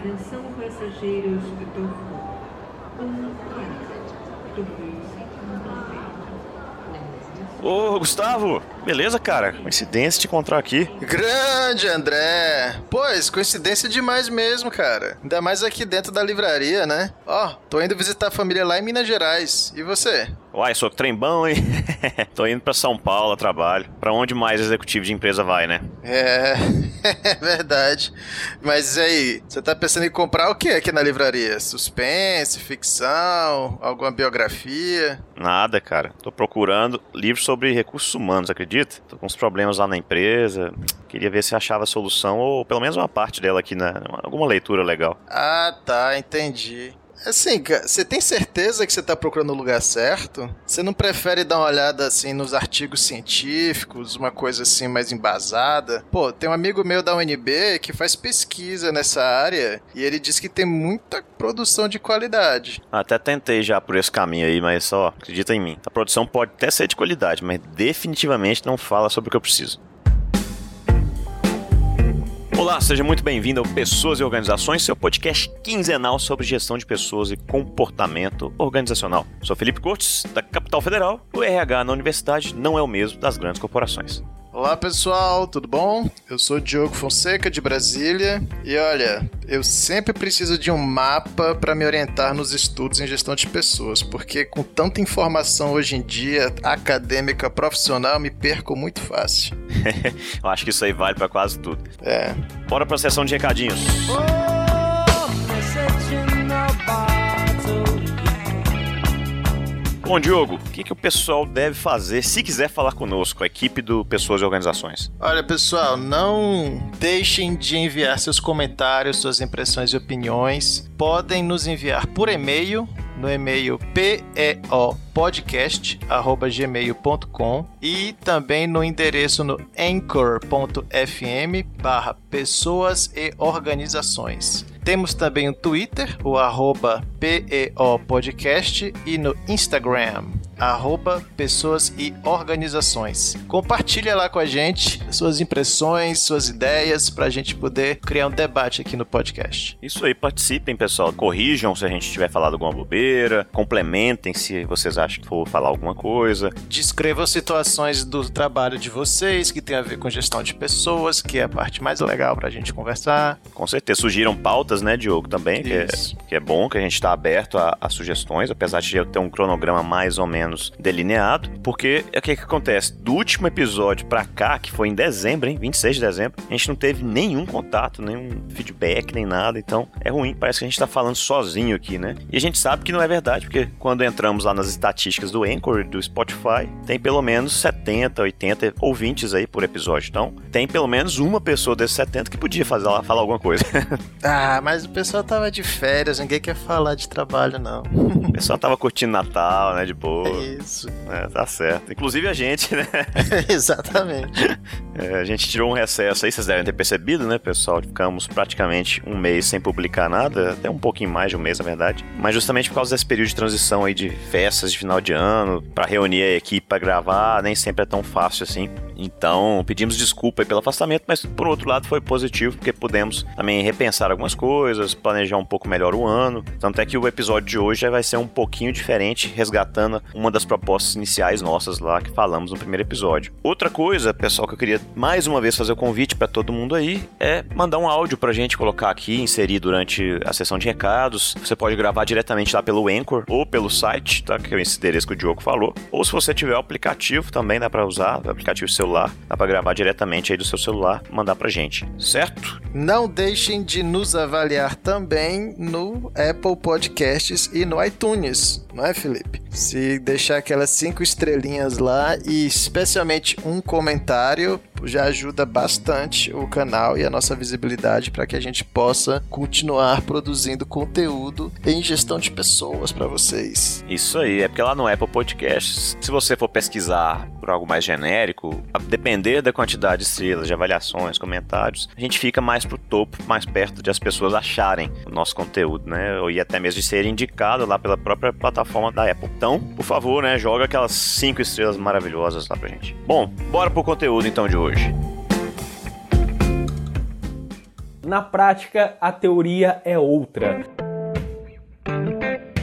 Atenção passageiros. Um quarto do Ô, Gustavo, beleza, cara? Coincidência te encontrar aqui. Grande, André! Pois, coincidência demais mesmo, cara. Ainda mais aqui dentro da livraria, né? Ó, tô indo visitar a família lá em Minas Gerais. E você? Uai, sou trembão, hein? Tô indo pra São Paulo a trabalho. Pra onde mais executivo de empresa vai, né? É, é verdade. Mas e aí, você tá pensando em comprar o que aqui na livraria? Suspense, ficção, alguma biografia? Nada, cara. Tô procurando livros sobre recursos humanos, acredita? Tô com uns problemas lá na empresa. Queria ver se achava solução, ou pelo menos uma parte dela aqui, na, alguma leitura legal. Ah, tá, entendi. Assim, você tem certeza que você tá procurando o lugar certo? Você não prefere dar uma olhada assim nos artigos científicos, uma coisa assim mais embasada? Pô, tem um amigo meu da UNB que faz pesquisa nessa área e ele diz que tem muita produção de qualidade. Até tentei já por esse caminho aí, mas só acredita em mim. A produção pode até ser de qualidade, mas definitivamente não fala sobre o que eu preciso. Olá, seja muito bem-vindo ao Pessoas e Organizações, seu podcast quinzenal sobre gestão de pessoas e comportamento organizacional. Sou Felipe Cortes, da Capital Federal. O RH na universidade não é o mesmo das grandes corporações. Olá pessoal, tudo bom? Eu sou Diogo Fonseca de Brasília e olha, eu sempre preciso de um mapa para me orientar nos estudos em gestão de pessoas, porque com tanta informação hoje em dia, acadêmica, profissional, me perco muito fácil. eu acho que isso aí vale para quase tudo. É. Bora para a sessão de recadinhos. Oh! Bom, Diogo, o que, que o pessoal deve fazer se quiser falar conosco, a equipe do Pessoas e Organizações? Olha, pessoal, não deixem de enviar seus comentários, suas impressões e opiniões. Podem nos enviar por e-mail no e-mail peopodcast@gmail.com e também no endereço no anchor.fm barra pessoas e organizações. Temos também o Twitter, o arroba PEOPodcast e no Instagram, arroba pessoas e organizações. Compartilha lá com a gente suas impressões, suas ideias, para a gente poder criar um debate aqui no podcast. Isso aí, participem, pessoal. Corrijam se a gente tiver falado alguma bobeira, complementem se vocês acham que for falar alguma coisa. Descrevam situações do trabalho de vocês que tem a ver com gestão de pessoas, que é a parte mais legal para a gente conversar. Com certeza, surgiram pautas, né, Diogo, também, que é, que é, bom, que a gente está aberto a, a sugestões, apesar de eu ter um cronograma mais ou menos menos delineado, porque o que, que acontece? Do último episódio pra cá, que foi em dezembro, hein? 26 de dezembro, a gente não teve nenhum contato, nenhum feedback, nem nada, então é ruim, parece que a gente tá falando sozinho aqui, né? E a gente sabe que não é verdade, porque quando entramos lá nas estatísticas do Anchor, do Spotify, tem pelo menos 70, 80 ouvintes aí por episódio, então tem pelo menos uma pessoa desses 70 que podia fazer lá, falar alguma coisa. ah, mas o pessoal tava de férias, ninguém quer falar de trabalho, não. o pessoal tava curtindo Natal, né, de boa. Isso. É, tá certo. Inclusive a gente, né? Exatamente. É, a gente tirou um recesso aí, vocês devem ter percebido, né, pessoal? Ficamos praticamente um mês sem publicar nada, até um pouquinho mais de um mês, na verdade. Mas justamente por causa desse período de transição aí de festas de final de ano, para reunir a equipe para gravar, nem sempre é tão fácil assim. Então, pedimos desculpa pelo afastamento, mas por outro lado foi positivo porque pudemos também repensar algumas coisas, planejar um pouco melhor o ano. Tanto é que o episódio de hoje vai ser um pouquinho diferente, resgatando uma das propostas iniciais nossas lá que falamos no primeiro episódio. Outra coisa, pessoal, que eu queria mais uma vez fazer o convite para todo mundo aí é mandar um áudio pra gente colocar aqui, inserir durante a sessão de recados. Você pode gravar diretamente lá pelo Anchor ou pelo site, tá? Que é esse endereço que o Diogo falou. Ou se você tiver o aplicativo também dá para usar, o aplicativo celular dá para gravar diretamente aí do seu celular, mandar pra gente, certo? Não deixem de nos avaliar também no Apple Podcasts e no iTunes, não é, Felipe? Se deixar aquelas cinco estrelinhas lá e especialmente um comentário, já ajuda bastante o canal e a nossa visibilidade para que a gente possa continuar produzindo conteúdo em gestão de pessoas para vocês. Isso aí, é porque lá no Apple Podcasts, se você for pesquisar por algo mais genérico, a depender da quantidade de estrelas, de avaliações, comentários, a gente fica mais pro topo, mais perto de as pessoas acharem o nosso conteúdo, né? E até mesmo de ser indicado lá pela própria plataforma da Apple. Então, por favor, né, joga aquelas cinco estrelas maravilhosas lá pra gente. Bom, bora pro conteúdo então de hoje. Na prática, a teoria é outra.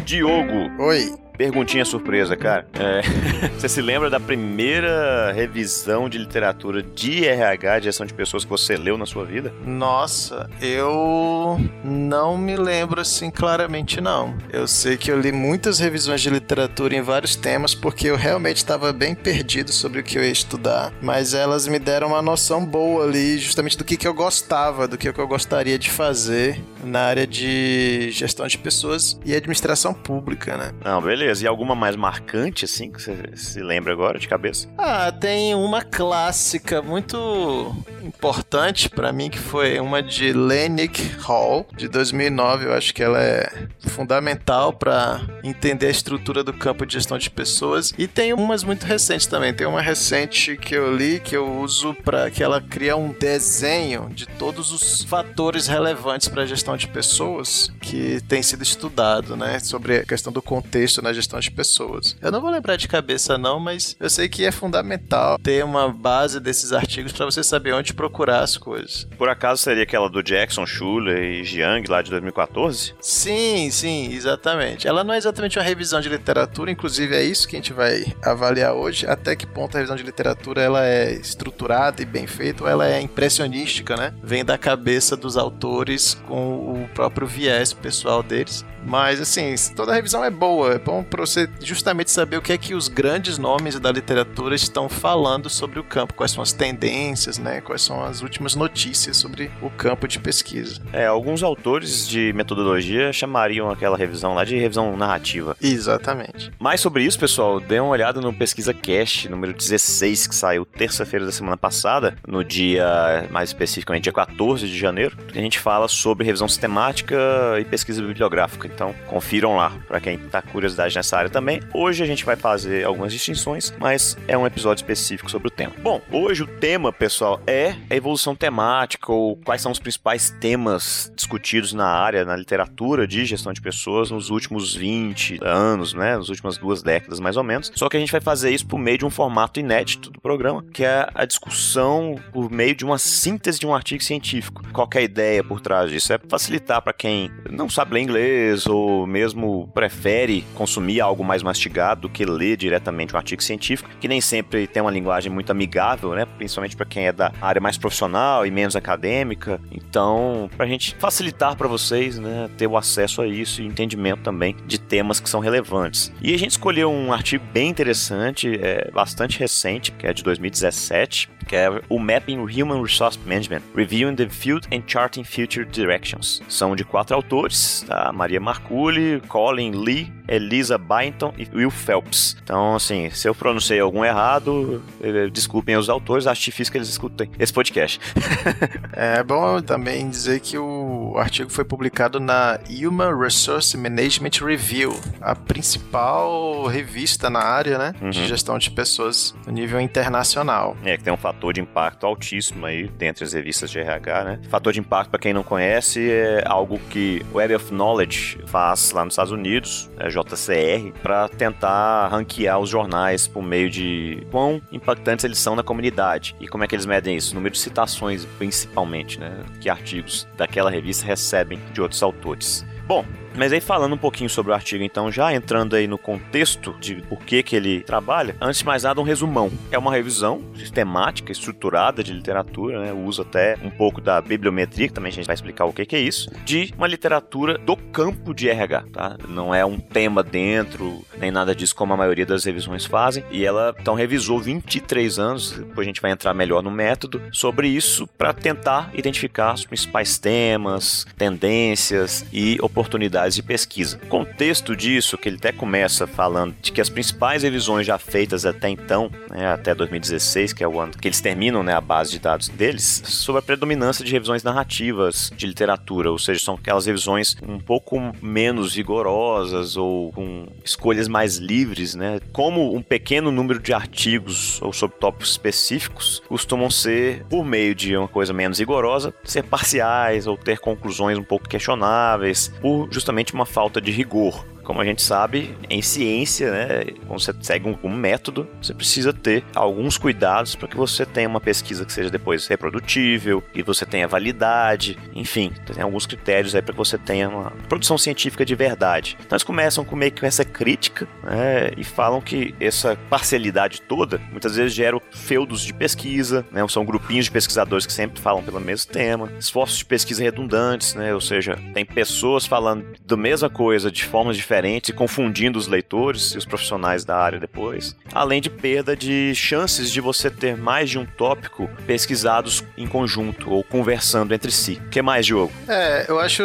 Diogo. Oi. Perguntinha surpresa, cara. É, você se lembra da primeira revisão de literatura de RH, de gestão de pessoas que você leu na sua vida? Nossa, eu não me lembro assim claramente, não. Eu sei que eu li muitas revisões de literatura em vários temas porque eu realmente estava bem perdido sobre o que eu ia estudar, mas elas me deram uma noção boa ali, justamente do que, que eu gostava, do que, que eu gostaria de fazer na área de gestão de pessoas e administração pública, né? Não, beleza E alguma mais marcante, assim, que você se lembra agora de cabeça? Ah, tem uma clássica muito importante para mim, que foi uma de Lenick Hall, de 2009. Eu acho que ela é fundamental para entender a estrutura do campo de gestão de pessoas. E tem umas muito recentes também. Tem uma recente que eu li que eu uso para que ela cria um desenho de todos os fatores relevantes para a gestão de pessoas que tem sido estudado, né, sobre a questão do contexto na gestão de pessoas. Eu não vou lembrar de cabeça não, mas eu sei que é fundamental ter uma base desses artigos para você saber onde procurar as coisas. Por acaso seria aquela do Jackson, Schuller e Jiang lá de 2014? Sim, sim, exatamente. Ela não é exatamente uma revisão de literatura, inclusive é isso que a gente vai avaliar hoje, até que ponto a revisão de literatura ela é estruturada e bem feita, ou ela é impressionística, né? Vem da cabeça dos autores com o próprio viés pessoal deles. Mas, assim, toda revisão é boa. É bom para você justamente saber o que é que os grandes nomes da literatura estão falando sobre o campo, quais são as tendências, né? Quais são as últimas notícias sobre o campo de pesquisa. É, alguns autores de metodologia chamariam aquela revisão lá de revisão narrativa. Exatamente. Mais sobre isso, pessoal, dê uma olhada no Pesquisa Cast número 16, que saiu terça-feira da semana passada, no dia, mais especificamente, dia 14 de janeiro, que a gente fala sobre revisão sistemática e pesquisa bibliográfica. Então, confiram lá para quem tá curiosidade nessa área também. Hoje a gente vai fazer algumas distinções, mas é um episódio específico sobre o tema. Bom, hoje o tema, pessoal, é a evolução temática ou quais são os principais temas discutidos na área, na literatura de gestão de pessoas nos últimos 20 anos, né? Nas últimas duas décadas, mais ou menos. Só que a gente vai fazer isso por meio de um formato inédito do programa, que é a discussão por meio de uma síntese de um artigo científico. Qual é a ideia por trás disso? É facilitar para quem não sabe ler inglês ou mesmo prefere consumir algo mais mastigado do que ler diretamente um artigo científico, que nem sempre tem uma linguagem muito amigável, né? Principalmente para quem é da área mais profissional e menos acadêmica. Então, para a gente facilitar para vocês, né, ter o acesso a isso e entendimento também de temas que são relevantes. E a gente escolheu um artigo bem interessante, é bastante recente, que é de 2017, que é o Mapping Human Resource Management, Reviewing the Field and Charting Future Directions. São de quatro autores, a Maria Marculi, Colin Lee, Elisa Byington e Will Phelps. Então, assim, se eu pronunciei algum errado, eh, desculpem os autores, acho difícil que eles escutem esse podcast. é bom também dizer que o artigo foi publicado na Human Resource Management Review, a principal revista na área, né, uhum. de gestão de pessoas no nível internacional. É, que tem um fator de impacto altíssimo aí dentre as revistas de RH, né? Fator de impacto, para quem não conhece, é algo que Web of Knowledge faz lá nos Estados Unidos, é JCR, para tentar ranquear os jornais por meio de quão impactantes eles são na comunidade. E como é que eles medem isso? Número de citações, principalmente, né? Que artigos daquela revista recebem de outros autores. Bom, mas aí falando um pouquinho sobre o artigo, então, já entrando aí no contexto de por que, que ele trabalha, antes de mais nada, um resumão. É uma revisão sistemática, estruturada de literatura, né? Usa até um pouco da bibliometria, que também a gente vai explicar o que, que é isso, de uma literatura do campo de RH, tá? Não é um tema dentro, nem nada disso como a maioria das revisões fazem. E ela, então, revisou 23 anos, depois a gente vai entrar melhor no método, sobre isso para tentar identificar os principais temas, tendências e oportunidades de pesquisa. O contexto disso, que ele até começa falando de que as principais revisões já feitas até então, né, até 2016, que é o ano que eles terminam né, a base de dados deles, sobre a predominância de revisões narrativas de literatura, ou seja, são aquelas revisões um pouco menos rigorosas ou com escolhas mais livres, né? Como um pequeno número de artigos ou sobre tópicos específicos costumam ser, por meio de uma coisa menos rigorosa, ser parciais ou ter conclusões um pouco questionáveis, por justamente uma falta de rigor como a gente sabe, em ciência, né, quando você segue um, um método, você precisa ter alguns cuidados para que você tenha uma pesquisa que seja depois reprodutível, e você tenha validade, enfim, tem alguns critérios aí para que você tenha uma produção científica de verdade. Então eles começam com meio que essa crítica, né, e falam que essa parcialidade toda muitas vezes gera feudos de pesquisa, né, são grupinhos de pesquisadores que sempre falam pelo mesmo tema, esforços de pesquisa redundantes, né, ou seja, tem pessoas falando da mesma coisa de formas diferentes confundindo os leitores e os profissionais da área depois, além de perda de chances de você ter mais de um tópico pesquisados em conjunto ou conversando entre si. O que mais, Diogo? É, eu acho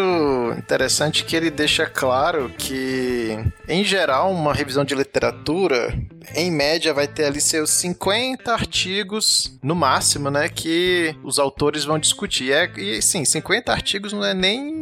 interessante que ele deixa claro que, em geral, uma revisão de literatura, em média, vai ter ali seus 50 artigos, no máximo, né, que os autores vão discutir. É, e, sim, 50 artigos não é nem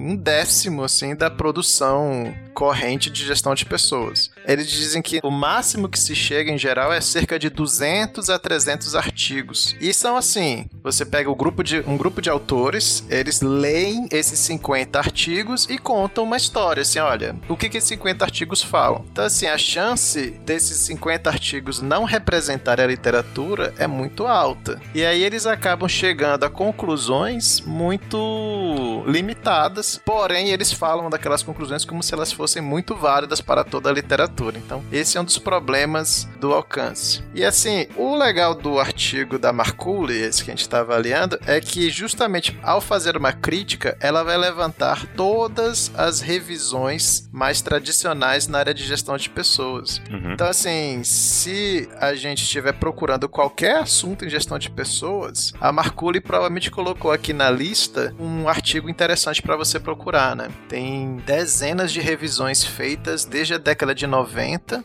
um décimo, assim, da produção corrente de gestão de pessoas. Eles dizem que o máximo que se chega em geral é cerca de 200 a 300 artigos. E são assim, você pega o grupo de, um grupo de autores, eles leem esses 50 artigos e contam uma história, assim, olha, o que que esses 50 artigos falam. Então, assim, a chance desses 50 artigos não representarem a literatura é muito alta. E aí eles acabam chegando a conclusões muito limitadas, porém eles falam daquelas conclusões como se elas fossem muito válidas para toda a literatura. Então, esse é um dos problemas do alcance. E assim, o legal do artigo da Marculi, esse que a gente está avaliando, é que justamente ao fazer uma crítica, ela vai levantar todas as revisões mais tradicionais na área de gestão de pessoas. Uhum. Então, assim, se a gente estiver procurando qualquer assunto em gestão de pessoas, a Marculi provavelmente colocou aqui na lista um artigo interessante para você procurar, né? Tem dezenas de revisões revisões feitas desde a década de 90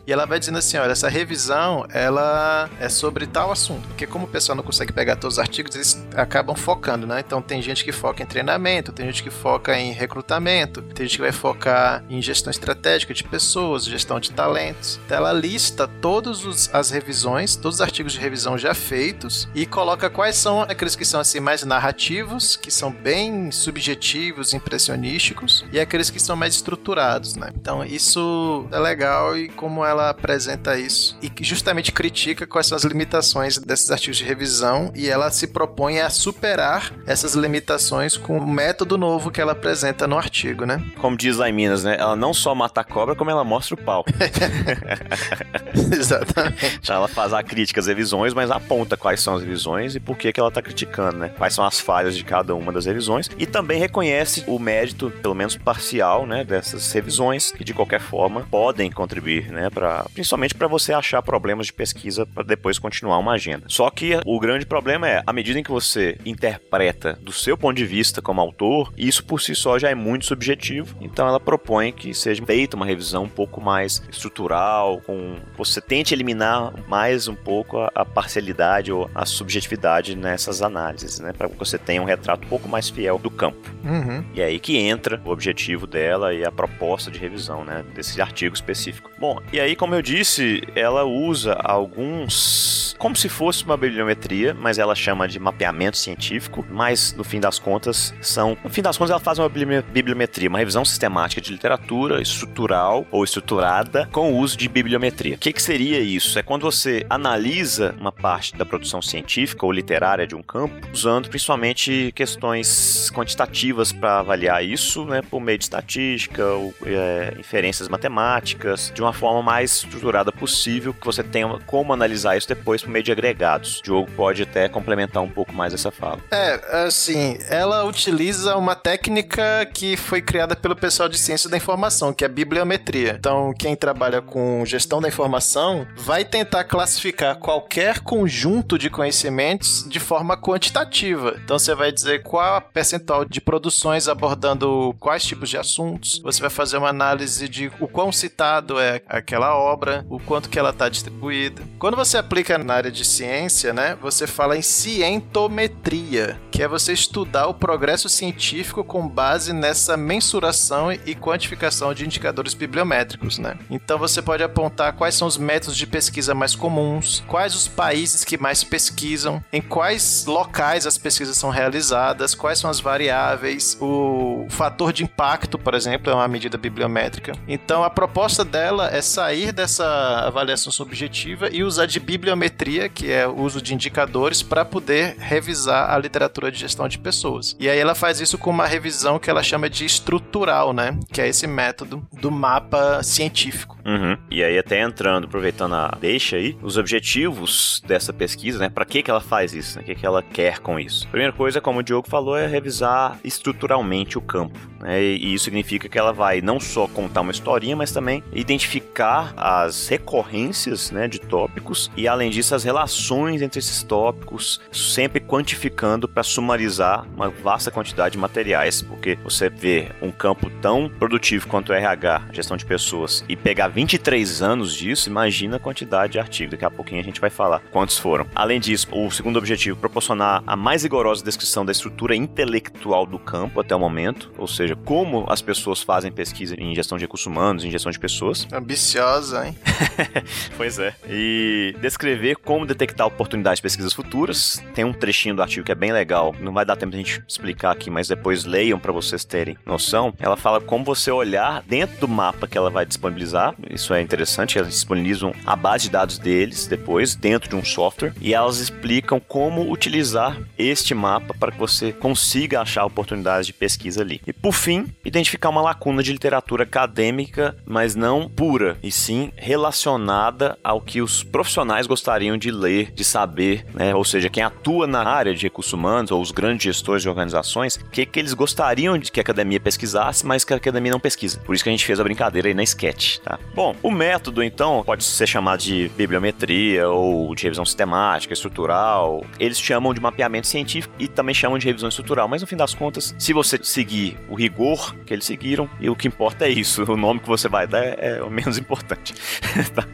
e ela vai dizendo assim, olha, essa revisão ela é sobre tal assunto, porque como o pessoal não consegue pegar todos os artigos, eles acabam focando, né? Então tem gente que foca em treinamento, tem gente que foca em recrutamento, tem gente que vai focar em gestão estratégica de pessoas, gestão de talentos. Então ela lista todas as revisões, todos os artigos de revisão já feitos e coloca quais são aqueles que são assim mais narrativos, que são bem subjetivos, impressionísticos, e aqueles que são mais estruturados né? Então isso é legal e como ela apresenta isso e justamente critica quais são as limitações desses artigos de revisão e ela se propõe a superar essas limitações com o método novo que ela apresenta no artigo, né? Como diz lá em Minas, né? Ela não só mata a cobra, como ela mostra o pau. Exatamente. Então ela faz a crítica às revisões, mas aponta quais são as revisões e por que, que ela está criticando, né? Quais são as falhas de cada uma das revisões e também reconhece o mérito, pelo menos parcial, né, dessas revisões que de qualquer forma podem contribuir, né, para principalmente para você achar problemas de pesquisa para depois continuar uma agenda. Só que o grande problema é, à medida em que você interpreta do seu ponto de vista como autor, isso por si só já é muito subjetivo. Então ela propõe que seja feita uma revisão um pouco mais estrutural, com você tente eliminar mais um pouco a, a parcialidade ou a subjetividade nessas análises, né, para que você tenha um retrato um pouco mais fiel do campo. Uhum. E é aí que entra o objetivo dela e a proposta de revisão, né, desse artigo específico. Bom, e aí, como eu disse, ela usa alguns como se fosse uma bibliometria, mas ela chama de mapeamento científico, mas no fim das contas são, no fim das contas ela faz uma bibliometria, uma revisão sistemática de literatura estrutural ou estruturada com o uso de bibliometria. O que, que seria isso? É quando você analisa uma parte da produção científica ou literária de um campo, usando principalmente questões quantitativas para avaliar isso, né, por meio de estatística ou é, inferências matemáticas, de uma forma mais estruturada possível, que você tenha como analisar isso depois por meio de agregados. O Diogo pode até complementar um pouco mais essa fala. É, assim, ela utiliza uma técnica que foi criada pelo pessoal de ciência da informação, que é a bibliometria. Então, quem trabalha com gestão da informação vai tentar classificar qualquer conjunto de conhecimentos de forma quantitativa. Então, você vai dizer qual percentual de produções abordando quais tipos de assuntos, você vai fazer uma análise de o quão citado é aquela obra, o quanto que ela está distribuída. Quando você aplica na área de ciência, né, você fala em cientometria, que é você estudar o progresso científico com base nessa mensuração e quantificação de indicadores bibliométricos, né? Então você pode apontar quais são os métodos de pesquisa mais comuns, quais os países que mais pesquisam, em quais locais as pesquisas são realizadas, quais são as variáveis, o fator de impacto, por exemplo, é uma medida bibliométrica. Então a proposta dela é sair dessa avaliação subjetiva e usar de bibliometria, que é o uso de indicadores, para poder revisar a literatura de gestão de pessoas. E aí ela faz isso com uma revisão que ela chama de estrutural, né? Que é esse método do mapa científico. Uhum. E aí até entrando, aproveitando a deixa aí, os objetivos dessa pesquisa, né? Para que que ela faz isso? Né? O que que ela quer com isso? Primeira coisa, como o Diogo falou, é revisar estruturalmente o campo. Né? E isso significa que ela vai não só contar uma historinha, mas também identificar as recorrências né, de tópicos e, além disso, as relações entre esses tópicos, sempre quantificando para sumarizar uma vasta quantidade de materiais, porque você vê um campo tão produtivo quanto o RH, gestão de pessoas, e pegar 23 anos disso, imagina a quantidade de artigos. Daqui a pouquinho a gente vai falar quantos foram. Além disso, o segundo objetivo, proporcionar a mais rigorosa descrição da estrutura intelectual do campo até o momento, ou seja, como as pessoas fazem pesquisa em gestão de recursos humanos, em gestão de pessoas. Ambiciosa, hein? pois é. E descrever como detectar oportunidades de pesquisas futuras. Tem um trechinho do artigo que é bem legal. Não vai dar tempo de a gente explicar aqui, mas depois leiam para vocês terem noção. Ela fala como você olhar dentro do mapa que ela vai disponibilizar. Isso é interessante. Elas disponibilizam a base de dados deles depois dentro de um software e elas explicam como utilizar este mapa para que você consiga achar oportunidades de pesquisa ali. E por fim, identificar uma lacuna de literatura acadêmica, mas não pura, e sim relacionada ao que os profissionais gostariam de ler, de saber, né? Ou seja, quem atua na área de recursos humanos ou os grandes gestores de organizações, o que, que eles gostariam de que a academia pesquisasse, mas que a academia não pesquisa. Por isso que a gente fez a brincadeira aí na sketch, tá? Bom, o método então pode ser chamado de bibliometria ou de revisão sistemática, estrutural. Eles chamam de mapeamento científico e também chamam de revisão estrutural, mas no fim das contas, se você seguir o rigor que eles seguiram, e o que importa é isso, o nome que você vai dar é, o menos importante. tá?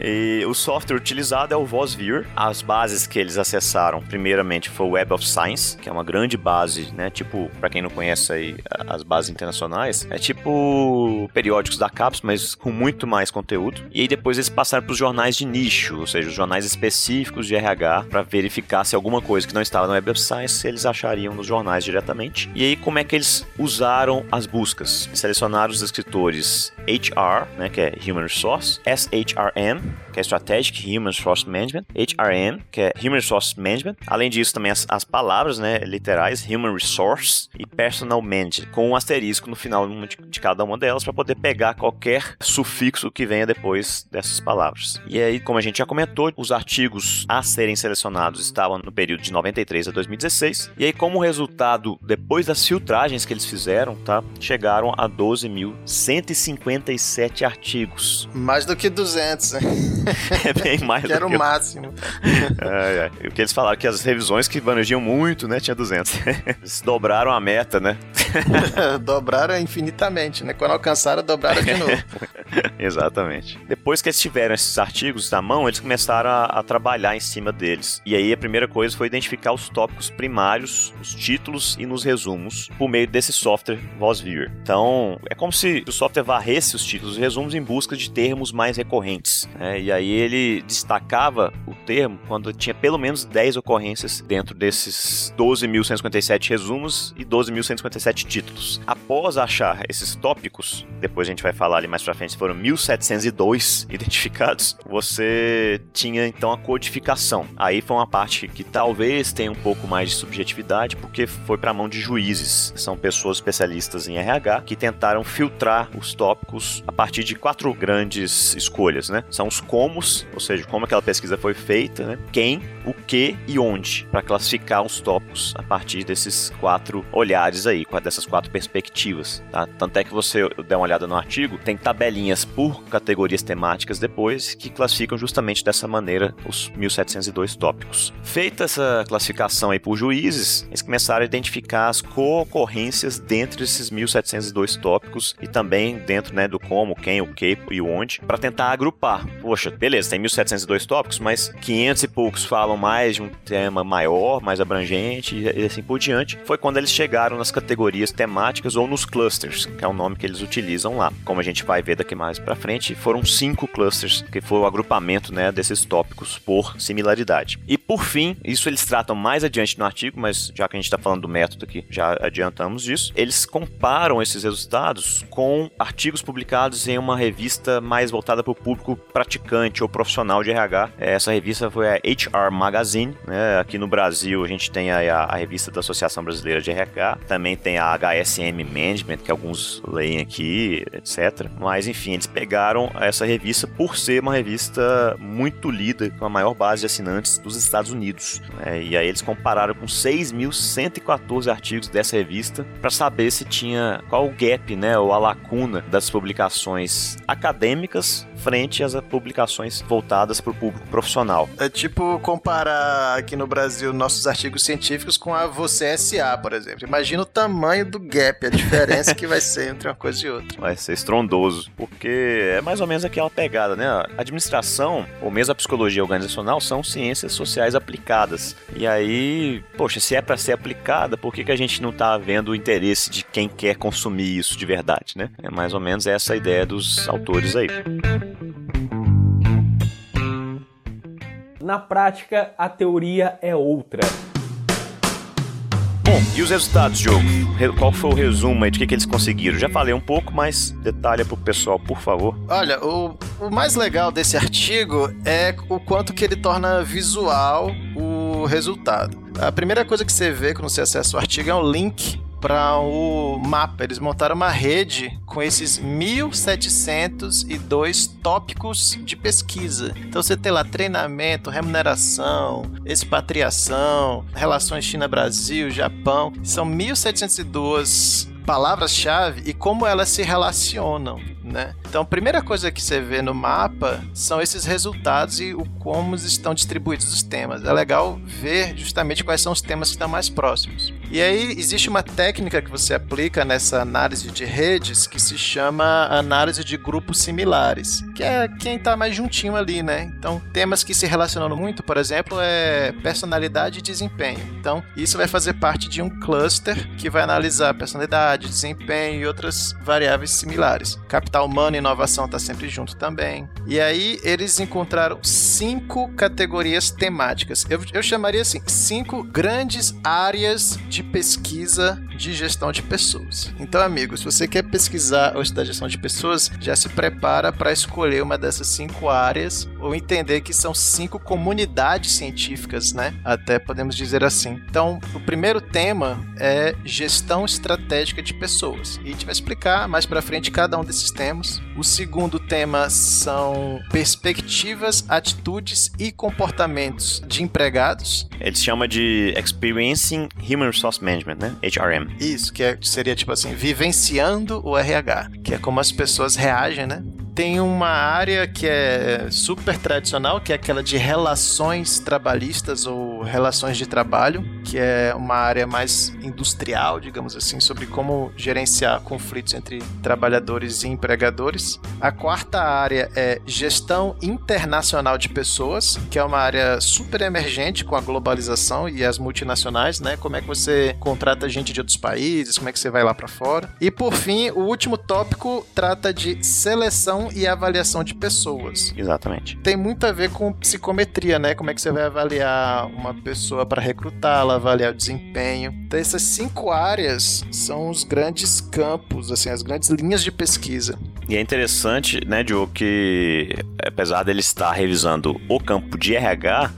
E o software utilizado é o VozViewer. As bases que eles acessaram, primeiramente, foi o Web of Science, que é uma grande base, né? Tipo, para quem não conhece aí as bases internacionais, é tipo periódicos da CAPES, mas com muito mais conteúdo. E aí depois eles passaram para os jornais de nicho, ou seja, os jornais específicos de RH, para verificar se alguma coisa que não estava no Web of Science eles achariam nos jornais diretamente. E aí como é que eles usaram as buscas? Selecionaram os escritores HR, né, que é Human Resource, SHRM, que é Strategic Human Resource Management, HRM, que é Human Resource Management. Além disso, também as, as palavras, né, literais, Human Resource e Personal Management, com um asterisco no final de, cada uma delas para poder pegar qualquer sufixo que venha depois dessas palavras. E aí, como a gente já comentou, os artigos a serem selecionados estavam no período de 93 a 2016. E aí, como resultado, depois das filtragens que eles fizeram, tá, chegaram a 12.157 artigos. Mais do que 200, né? é bem mais que do era o máximo. é, é. O que eles falaram que as revisões que manejiam muito, né, tinha 200. eles dobraram a meta, né? dobraram infinitamente, né? Quando alcançaram, dobraram de novo. Exatamente. Depois que eles tiveram esses artigos na mão, eles começaram a, a, trabalhar em cima deles. E aí a primeira coisa foi identificar os tópicos primários, os títulos e nos resumos por meio desse software VozViewer. Então, é como se o software varresse os títulos e resumos em busca de termos mais recorrentes. Né? E aí ele destacava o termo quando tinha pelo menos 10 ocorrências dentro desses 12.157 resumos e 12.157 títulos. Após achar esses tópicos, depois a gente vai falar ali mais pra frente, foram 1702 identificados, você tinha então a codificação. Aí foi uma parte que talvez tenha um pouco mais de subjetividade, porque foi para mão de juízes. São pessoas especialistas em RH que tentaram filtrar os tópicos a partir de quatro grandes escolhas, né? São os comos, ou seja, como aquela pesquisa foi feita, né? Quem, o que e onde, para classificar os tópicos a partir desses quatro olhares aí, dessas quatro perspectivas, tá? Tanto é que você der uma olhada no artigo, tem tabelinhas por categorias temáticas depois que classificam justamente dessa maneira os 1702 tópicos. Feita essa classificação aí por juízes, eles começaram a identificar as co-ocorrências dentro desses 1702 tópicos e também dentro né, do como, quem, o que e onde, para tentar agrupar. Poxa, beleza, tem 1702 tópicos, mas 500 e poucos falam mais de um tema maior, mais abrangente e assim por diante, foi quando eles chegaram nas categorias temáticas ou nos clusters, que é o nome que eles utilizam lá. Como a gente vai ver daqui mais para frente, foram cinco clusters, que foi o agrupamento né, desses tópicos por similaridade. E por fim, isso eles tratam mais adiante no artigo, mas já que a gente está falando do método aqui, já adiantamos disso, eles comparam esses resultados com artigos publicados em uma revista mais voltada para o público praticante ou profissional de RH. Essa revista foi a HR Magazine, né? aqui no Brasil a gente tem a, a revista da Associação Brasileira de RH, também tem a HSM Management, que alguns leem aqui, etc. Mas enfim, eles pegaram essa revista por ser uma revista muito lida, com a maior base de assinantes dos Estados Unidos. Né? E aí eles compararam com 6.114 artigos dessa revista para saber se tinha qual o gap, né, ou a lacuna das publicações acadêmicas frente às publicações voltadas para o público profissional. É tipo comparar aqui no Brasil nossos artigos científicos com a Você SA, por exemplo. Imagina o tamanho do gap, a diferença que vai ser entre uma coisa e outra. Vai ser estrondoso, porque é mais ou menos aquela pegada, né? A administração, ou mesmo a psicologia organizacional, são ciências sociais aplicadas. E aí, poxa, se é para ser aplicada, por que, que a gente não está vendo o interesse de quem quer consumir isso de verdade, né? É mais ou menos essa a ideia dos autores aí. Na prática, a teoria é outra. Bom, e os resultados, Diogo? Qual foi o resumo aí de que, que eles conseguiram? Já falei um pouco, mas detalha pro pessoal, por favor. Olha, o, o mais legal desse artigo é o quanto que ele torna visual o resultado. A primeira coisa que você vê quando você acessa o artigo é um link para o mapa. Eles montaram uma rede com esses 1702 tópicos de pesquisa. Então você tem lá treinamento, remuneração, expatriação, relações China-Brasil, Japão. São 1702 palavras-chave e como elas se relacionam né? Então, a primeira coisa que você vê no mapa são esses resultados e o como estão distribuídos os temas. É legal ver justamente quais são os temas que estão mais próximos. E aí existe uma técnica que você aplica nessa análise de redes que se chama análise de grupos similares, que é quem está mais juntinho ali, né? Então, temas que se relacionam muito, por exemplo, é personalidade e desempenho. Então, isso vai fazer parte de um cluster que vai analisar personalidade, desempenho e outras variáveis similares. Capital humano e inovação está sempre junto também. E aí eles encontraram cinco categorias temáticas. Eu, eu chamaria assim, cinco grandes áreas de pesquisa de gestão de pessoas. Então, amigos, se você quer pesquisar ou estudar gestão de pessoas, já se prepara para escolher uma dessas cinco áreas ou entender que são cinco comunidades científicas, né? Até podemos dizer assim. Então, o primeiro tema é gestão estratégica de pessoas. E a gente vai explicar mais para frente cada um desses temas. O segundo tema são perspectivas, atitudes e comportamentos de empregados. Eles chamam de Experiencing Human Resource Management, né? HRM. Isso, que é, seria tipo assim, vivenciando o RH, que é como as pessoas reagem, né? Tem uma área que é super tradicional, que é aquela de relações trabalhistas ou relações de trabalho, que é uma área mais industrial, digamos assim, sobre como gerenciar conflitos entre trabalhadores e empregadores. A quarta área é gestão internacional de pessoas, que é uma área super emergente com a globalização e as multinacionais, né? Como é que você contrata gente de outros países, como é que você vai lá para fora. E por fim, o último tópico trata de seleção e avaliação de pessoas. Exatamente. Tem muito a ver com psicometria, né? Como é que você vai avaliar uma pessoa para recrutá-la, avaliar o desempenho. Então, essas cinco áreas são os grandes campos, assim, as grandes linhas de pesquisa. E é interessante, né, Diogo, que apesar dele estar revisando o campo de RH,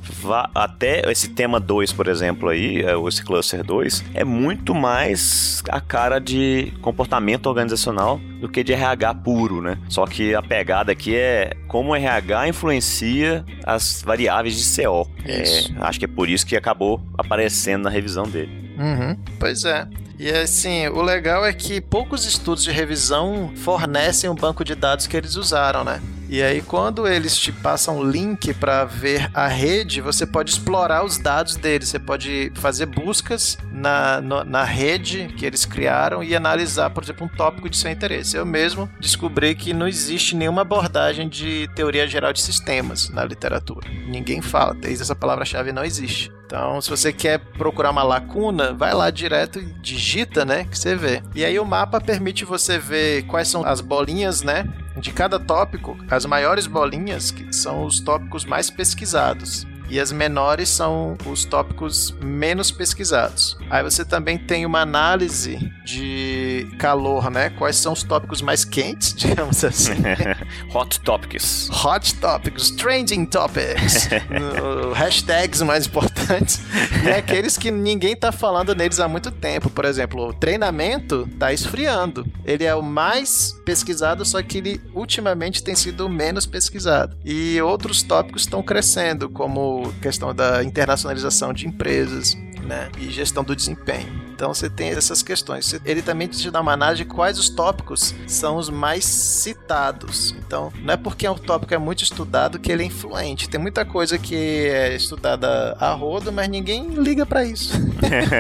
até esse tema 2, por exemplo, aí, é, esse cluster 2, é muito mais a cara de comportamento organizacional do que de RH puro, né? Só que a pegada aqui é como o RH influencia as variáveis de CO. É, acho que é por isso que acabou aparecendo na revisão dele. Uhum, pois é. E assim, o legal é que poucos estudos de revisão fornecem o banco de dados que eles usaram, né? E aí, quando eles te passam link para ver a rede, você pode explorar os dados deles. Você pode fazer buscas na, no, na rede que eles criaram e analisar, por exemplo, um tópico de seu interesse. Eu mesmo descobri que não existe nenhuma abordagem de teoria geral de sistemas na literatura. Ninguém fala, desde essa palavra-chave não existe. Então, se você quer procurar uma lacuna, vai lá direto e digita, né, que você vê. E aí o mapa permite você ver quais são as bolinhas, né, de cada tópico, as maiores bolinhas, que são os tópicos mais pesquisados e as menores são os tópicos menos pesquisados. Aí você também tem uma análise de calor, né? Quais são os tópicos mais quentes, digamos assim. Hot topics. Hot topics, trending topics, hashtags mais importantes, e aqueles que ninguém tá falando neles há muito tempo. Por exemplo, o treinamento tá esfriando. Ele é o mais pesquisado, só que ele ultimamente tem sido menos pesquisado. E outros tópicos estão crescendo, como questão da internacionalização de empresas né, e gestão do desempenho. Então você tem essas questões. Ele também te dá uma análise de quais os tópicos são os mais citados. Então, não é porque um tópico é muito estudado que ele é influente. Tem muita coisa que é estudada a rodo, mas ninguém liga para isso.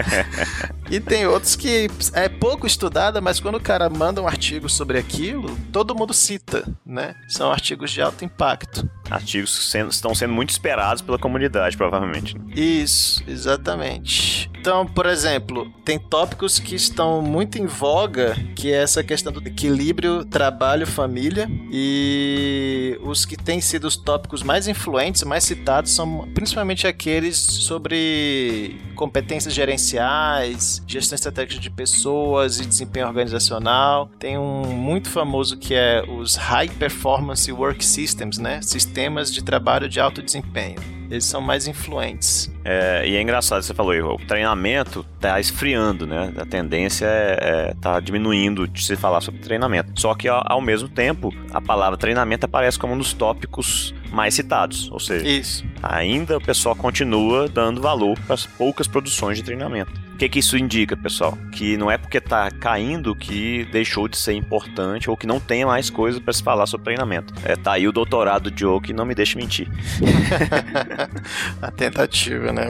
e tem outros que é pouco estudada, mas quando o cara manda um artigo sobre aquilo, todo mundo cita, né? São artigos de alto impacto. Artigos que sendo, estão sendo muito esperados pela comunidade, provavelmente. Né? Isso, exatamente. Então, por exemplo, tem tópicos que estão muito em voga, que é essa questão do equilíbrio trabalho-família, e os que têm sido os tópicos mais influentes, mais citados, são principalmente aqueles sobre competências gerenciais, gestão estratégica de pessoas e desempenho organizacional. Tem um muito famoso que é os High Performance Work Systems, né? Sistemas de trabalho de alto desempenho eles são mais influentes. É, e é engraçado, você falou, o treinamento tá esfriando, né? A tendência é, é tá diminuindo de se falar sobre treinamento. Só que ao, ao mesmo tempo, a palavra treinamento aparece como um dos tópicos mais citados. Ou seja, Isso. ainda o pessoal continua dando valor para as poucas produções de treinamento. O que, que isso indica, pessoal? Que não é porque está caindo que deixou de ser importante ou que não tem mais coisa para se falar sobre treinamento. É, tá aí o doutorado de Joe que não me deixa mentir. A tentativa, né?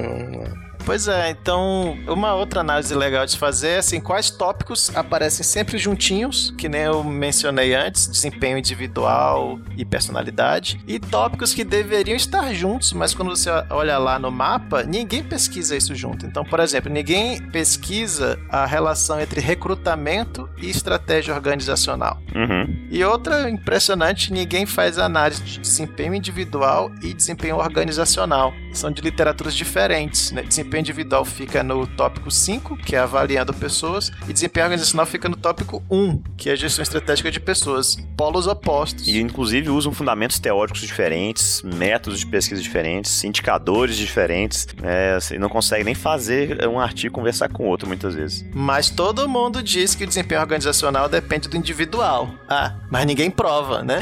Pois é, então uma outra análise legal de fazer é assim, quais tópicos aparecem sempre juntinhos, que nem eu mencionei antes, desempenho individual e personalidade, e tópicos que deveriam estar juntos, mas quando você olha lá no mapa, ninguém pesquisa isso junto. Então, por exemplo, ninguém pesquisa a relação entre recrutamento e estratégia organizacional. Uhum. E outra impressionante, ninguém faz análise de desempenho individual e desempenho organizacional. São de literaturas diferentes, né? Desempenho desempenho individual fica no tópico 5, que é avaliando pessoas, e desempenho organizacional fica no tópico 1, que é gestão estratégica de pessoas. Polos opostos. E inclusive usam fundamentos teóricos diferentes, métodos de pesquisa diferentes, indicadores diferentes, né? Você não consegue nem fazer um artigo conversar com outro muitas vezes. Mas todo mundo diz que o desempenho organizacional depende do individual. Ah, mas ninguém prova, né?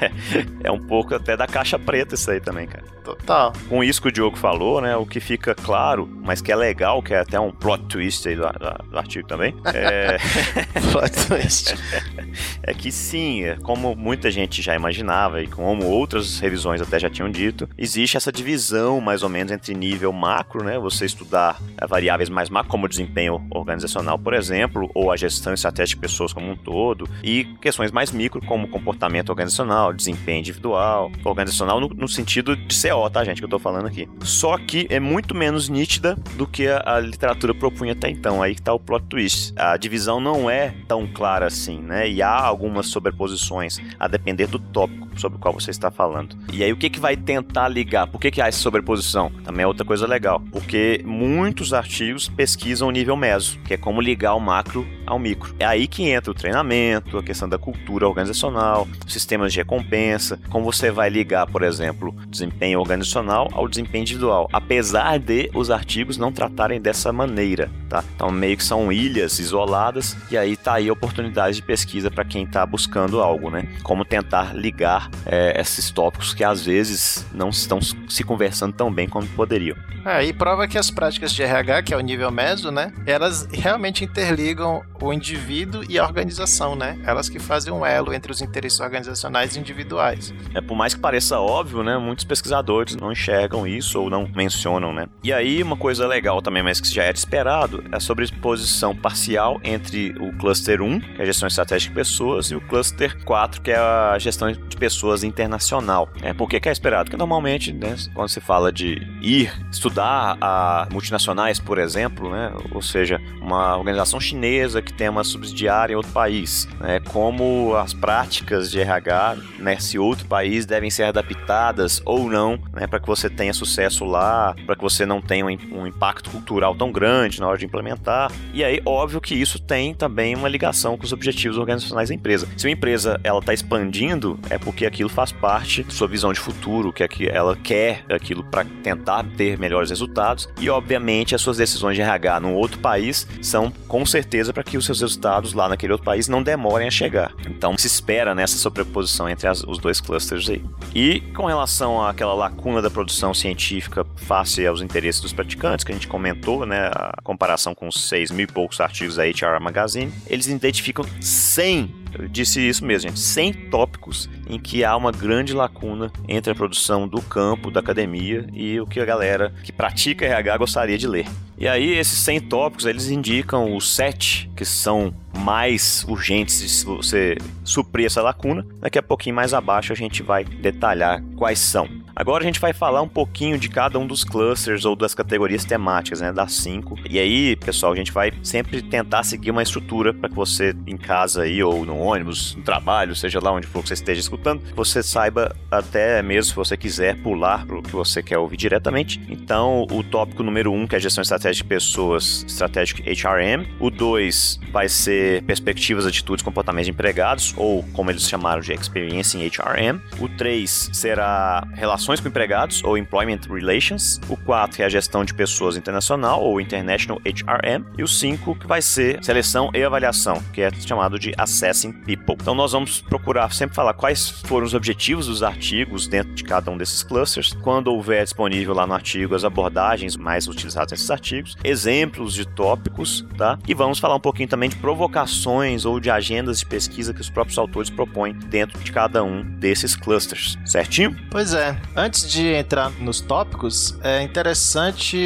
é um pouco até da caixa preta isso aí também, cara. Total. Com isso que o Diogo falou, né? O que fica claro, mas que é legal, que é até um plot twist aí do, do, do artigo também. É... plot twist. é que sim, é como muita gente já imaginava e como outras revisões até já tinham dito, existe essa divisão mais ou menos entre nível macro, né? Você estudar é, variáveis mais macro, como o desempenho organizacional, por exemplo, ou a gestão estratégica de pessoas como um todo, e questões mais micro, como comportamento organizacional, desempenho individual, organizacional no, no sentido de ser tá, gente, que eu tô falando aqui. Só que é muito menos nítida do que a, a literatura propunha até então. Aí que tá o plot twist. A divisão não é tão clara assim, né? E há algumas sobreposições a depender do tópico sobre o qual você está falando. E aí o que que vai tentar ligar? Por que que há essa sobreposição? Também é outra coisa legal. Porque muitos artigos pesquisam o nível meso, que é como ligar o macro ao micro. É aí que entra o treinamento, a questão da cultura organizacional, sistemas de recompensa, como você vai ligar, por exemplo, desempenho organizacional ao desempenho individual, apesar de os artigos não tratarem dessa maneira, tá? Então meio que são ilhas isoladas e aí tá aí a oportunidade de pesquisa para quem está buscando algo, né? Como tentar ligar é, esses tópicos que às vezes não estão se conversando tão bem quanto poderiam. É, e prova que as práticas de RH, que é o nível meso, né? Elas realmente interligam o indivíduo e a organização, né? Elas que fazem um elo entre os interesses organizacionais e individuais. É, por mais que pareça óbvio, né? Muitos pesquisadores não enxergam isso ou não mencionam, né? E aí, uma coisa legal também, mas que já era esperado, é sobre exposição parcial entre o cluster 1, que é a gestão estratégica de pessoas, e o cluster 4, que é a gestão de pessoas internacional. É, por que é esperado? Porque normalmente, né, quando se fala de ir estudar a multinacionais, por exemplo, né, ou seja, uma organização chinesa que tem uma subsidiária em outro país, né, como as práticas de RH nesse outro país devem ser adaptadas ou não, né, para que você tenha sucesso lá, para que você não tenha um, um impacto cultural tão grande na hora de implementar. E aí, óbvio que isso tem também uma ligação com os objetivos organizacionais da empresa. Se uma empresa ela está expandindo, é porque aquilo faz parte da sua visão de futuro, que é que ela quer aquilo para tentar ter melhores resultados. E obviamente as suas decisões de RH num outro país são com certeza para que os seus resultados lá naquele outro país não demorem a chegar. Então se espera nessa sobreposição entre as, os dois clusters aí. E com relação àquela lacuna da produção científica face aos interesses dos praticantes que a gente comentou, né, a comparação com os 6 mil e poucos artigos da HR Magazine, eles identificam 100 eu disse isso mesmo, gente. 100 tópicos em que há uma grande lacuna entre a produção do campo, da academia e o que a galera que pratica RH gostaria de ler. E aí, esses 100 tópicos, eles indicam os 7 que são mais urgentes de você suprir essa lacuna. Daqui a pouquinho mais abaixo a gente vai detalhar quais são. Agora a gente vai falar um pouquinho de cada um dos clusters ou das categorias temáticas, né, das cinco. E aí, pessoal, a gente vai sempre tentar seguir uma estrutura para que você em casa aí ou no ônibus, no trabalho, seja lá onde for que você esteja escutando, você saiba até mesmo se você quiser pular para o que você quer ouvir diretamente. Então, o tópico número um, que é a gestão estratégica de pessoas, estratégico HRM. O dois vai ser perspectivas, atitudes, comportamentos de empregados, ou como eles chamaram de experience em HRM. O três será relações com empregados, ou Employment Relations. O 4 é a gestão de pessoas internacional, ou International HRM. E o 5 que vai ser seleção e avaliação, que é chamado de Assessing People. Então nós vamos procurar sempre falar quais foram os objetivos dos artigos dentro de cada um desses clusters, quando houver disponível lá no artigo as abordagens mais utilizadas nesses artigos, exemplos de tópicos, tá? E vamos falar um pouquinho também de provocações ou de agendas de pesquisa que os próprios autores propõem dentro de cada um desses clusters, certinho? Pois é. Antes de entrar nos tópicos, é interessante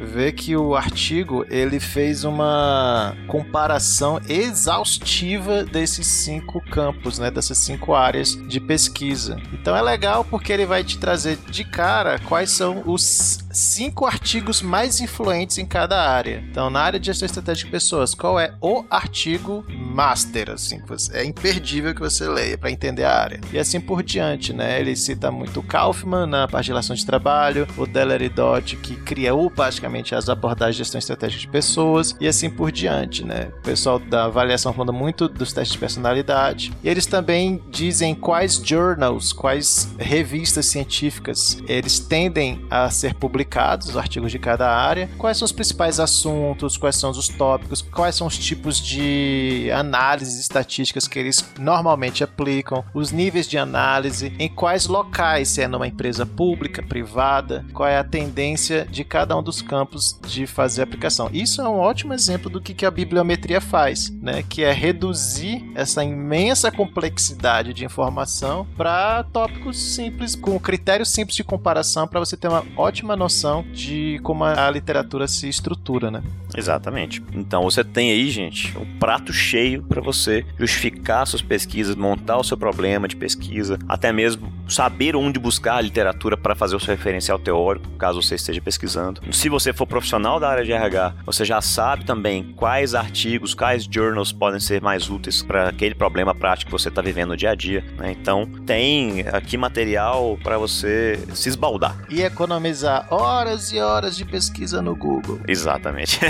ver que o artigo ele fez uma comparação exaustiva desses cinco campos, né, dessas cinco áreas de pesquisa. Então é legal porque ele vai te trazer de cara quais são os cinco artigos mais influentes em cada área. Então, na área de gestão estratégica de pessoas, qual é o artigo master, assim, que você, é imperdível que você leia para entender a área. E assim por diante, né? Ele cita muito Kaufman na parte de relação de trabalho, o Deller e Dodge, que criou basicamente as abordagens de gestão estratégica de pessoas, e assim por diante, né? O pessoal da avaliação falando muito dos testes de personalidade. E eles também dizem quais journals, quais revistas científicas eles tendem a ser publicados, os artigos de cada área, quais são os principais assuntos, quais são os tópicos, quais são os tipos de análises estatísticas que eles normalmente aplicam, os níveis de análise, em quais locais, se é numa empresa pública, privada, qual é a tendência de cada um dos campos de fazer a aplicação. Isso é um ótimo exemplo do que a bibliometria faz, né? que é reduzir essa imensa complexidade de informação para tópicos simples, com critérios simples de comparação, para você ter uma ótima noção de como a literatura se estrutura. Né? Exatamente. Então você tem aí, gente, um prato cheio para você justificar suas pesquisas, montar o seu problema de pesquisa, até mesmo saber onde buscar a literatura para fazer o seu referencial teórico, caso você esteja pesquisando. Se você for profissional da área de RH, você já sabe também quais artigos, quais journals podem ser mais úteis para aquele problema prático que você está vivendo no dia a dia. Né? Então, tem aqui material para você se esbaldar. E economizar horas e horas de pesquisa no Google. Exatamente.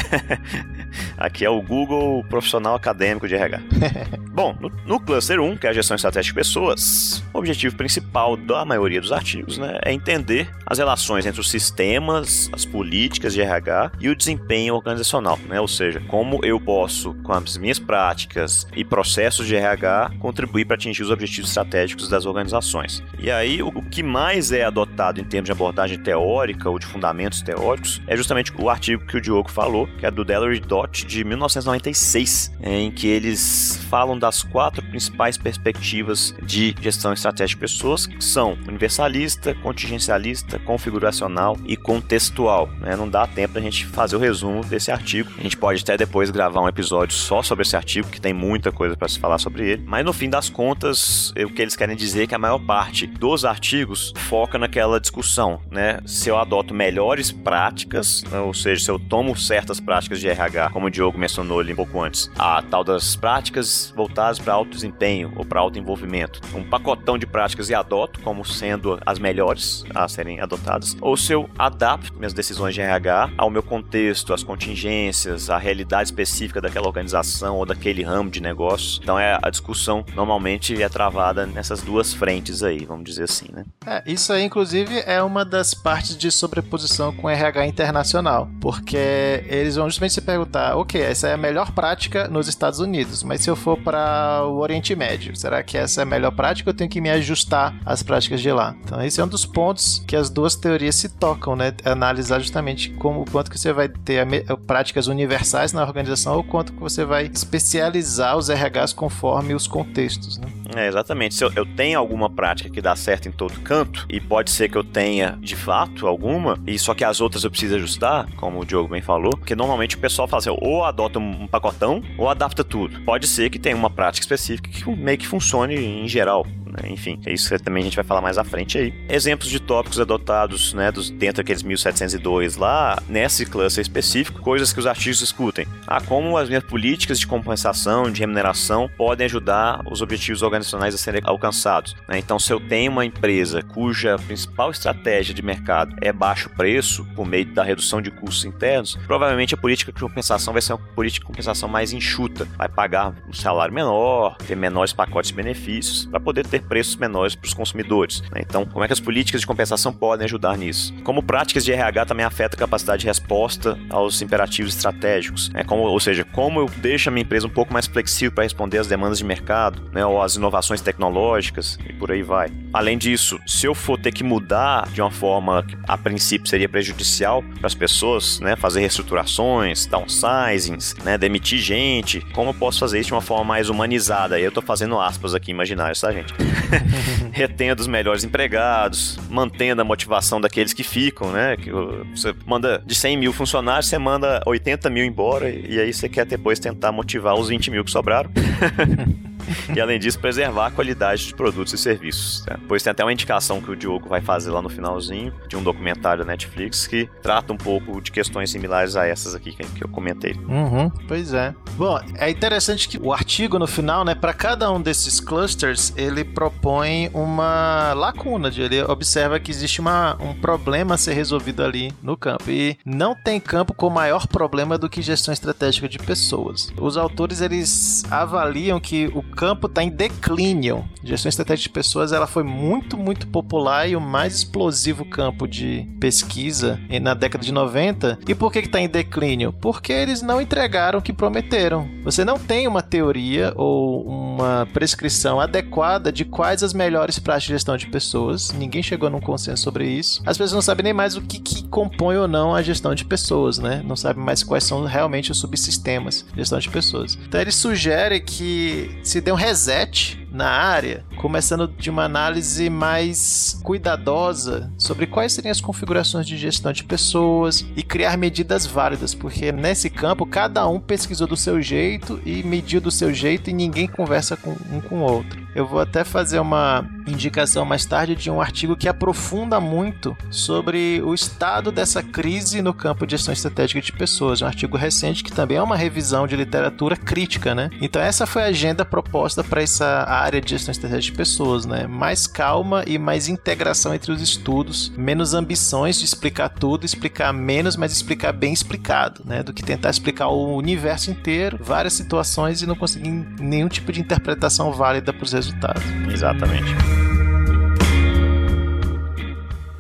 aqui é o Google profissional acadêmico de RH. Bom, no, no Cluster 1, que é a gestão estratégica de pessoas, o objetivo principal da maioria dos artigos né, é entender as relações entre os sistemas, as políticas de RH e o desempenho organizacional, né? ou seja, como eu posso, com as minhas práticas e processos de RH, contribuir para atingir os objetivos estratégicos das organizações. E aí, o, que mais é adotado em termos de abordagem teórica ou de fundamentos teóricos é justamente o artigo que o Diogo falou, que é do Delary Dott de 1996, em que eles falam das quatro principais perspectivas de gestão estratégica de pessoas, que são universalista, contingencialista, configuracional e contextual. Né? Não dá tempo a gente fazer o resumo desse artigo. A gente pode até depois gravar um episódio só sobre esse artigo, que tem muita coisa para se falar sobre ele. Mas no fim das contas, o que eles querem dizer é que a maior parte dos artigos foca naquela discussão, né? Se eu adoto melhores práticas, né? ou seja, se eu tomo certas práticas de RH, como o Diogo mencionou ali um pouco antes, a tal das práticas voltadas para alto desempenho ou para alto envolvimento, um pacotão de práticas e adoto como sendo as melhores a serem adotadas, ou se eu adapto minhas decisões de RH ao meu contexto, às contingências, à realidade específica daquela organização ou daquele ramo de negócios. Então é a discussão normalmente é travada nessas duas frentes aí, vamos dizer assim, né? É, isso aí inclusive é uma das partes de sobreposição com RH internacional, porque eles vão justamente se perguntar, ok, essa é a melhor prática nos Estados Unidos, mas se eu for para o Oriente Médio, será que essa é a melhor prática eu tenho que me ajustar às práticas de lá? Então esse é um dos pontos que as duas teorias se tocam, né? Analisar justamente como quanto que você vai ter práticas universais na organização ou quanto que você vai especializar os RHs conforme os contextos, né? É, exatamente. Se eu, eu tenho alguma prática que dá certo em todo canto, e pode ser que eu tenha de fato alguma, e só que as outras eu preciso ajustar, como o Diogo bem falou, porque normalmente o pessoal fala assim, ou adota um pacotão, ou adapta tudo. Pode ser que tenha uma prática específica que meio que funcione em geral. Né? Enfim, é isso também a gente vai falar mais à frente aí. Exemplos de tópicos adotados né, dos, dentro daqueles 1702 lá, nesse cluster específico, coisas que os artigos discutem. Ah, como as minhas políticas de compensação, de remuneração, podem ajudar os objetivos organizacionais a serem alcançados. Né? Então, se eu tenho uma empresa cuja principal estratégia de mercado é baixo preço, por meio da redução de custos internos, provavelmente a política de compensação vai ser uma política de compensação mais enxuta. Vai pagar um salário menor, ter menores pacotes de benefícios, para poder ter preços menores para os consumidores. Né? Então, como é que as políticas de compensação podem ajudar nisso? Como práticas de RH também afetam a capacidade de resposta aos imperativos estratégicos, né? como, ou seja, como eu deixo a minha empresa um pouco mais flexível para responder às demandas de mercado, né? ou às inovações tecnológicas e por aí vai. Além disso, se eu for ter que mudar de uma forma que a princípio seria prejudicial para as pessoas, né? fazer reestruturações, downsizings, né? demitir gente, como eu posso fazer isso de uma forma mais humanizada? E eu estou fazendo aspas aqui imaginários, tá, gente? retendo os melhores empregados, mantendo a motivação daqueles que ficam, né? Que você manda de 100 mil funcionários, você manda 80 mil embora e aí você quer depois tentar motivar os 20 mil que sobraram. e além disso, preservar a qualidade de produtos e serviços. Né? Pois tem até uma indicação que o Diogo vai fazer lá no finalzinho de um documentário da Netflix que trata um pouco de questões similares a essas aqui que, eu comentei. Uhum, pois é. Bom, é interessante que o artigo no final, né, para cada um desses clusters, ele propõe uma lacuna, ele observa que existe uma, um problema a ser resolvido ali no campo e não tem campo com maior problema do que gestão estratégica de pessoas. Os autores eles avaliam que o campo está em declínio. Gestão estratégica de pessoas ela foi muito, muito popular e o mais explosivo campo de pesquisa na década de 90. E por que está em declínio? Porque eles não entregaram o que prometeram. Você não tem uma teoria ou uma prescrição adequada de quais as melhores práticas de gestão de pessoas. Ninguém chegou num consenso sobre isso. As pessoas não sabem nem mais o que, que compõe ou não a gestão de pessoas, né? Não sabem mais quais são realmente os subsistemas de gestão de pessoas. Então ele sugere que se dê um reset na área, começando de uma análise mais cuidadosa sobre quais seriam as configurações de gestão de pessoas e criar medidas válidas, porque nesse campo cada um pesquisou do seu jeito e mediu do seu jeito e ninguém conversa com um com o outro. Eu vou até fazer uma indicação mais tarde de um artigo que aprofunda muito sobre o estado dessa crise no campo de gestão estratégica de pessoas. Um artigo recente que também é uma revisão de literatura crítica, né? Então essa foi a agenda proposta para essa área de gestão estratégica de pessoas, né? Mais calma e mais integração entre os estudos, menos ambições de explicar tudo, explicar menos, mas explicar bem explicado, né? Do que tentar explicar o universo inteiro, várias situações e não conseguir nenhum tipo de interpretação válida para os resultados. Exatamente.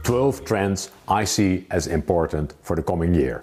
12 trends I see as important for the coming year.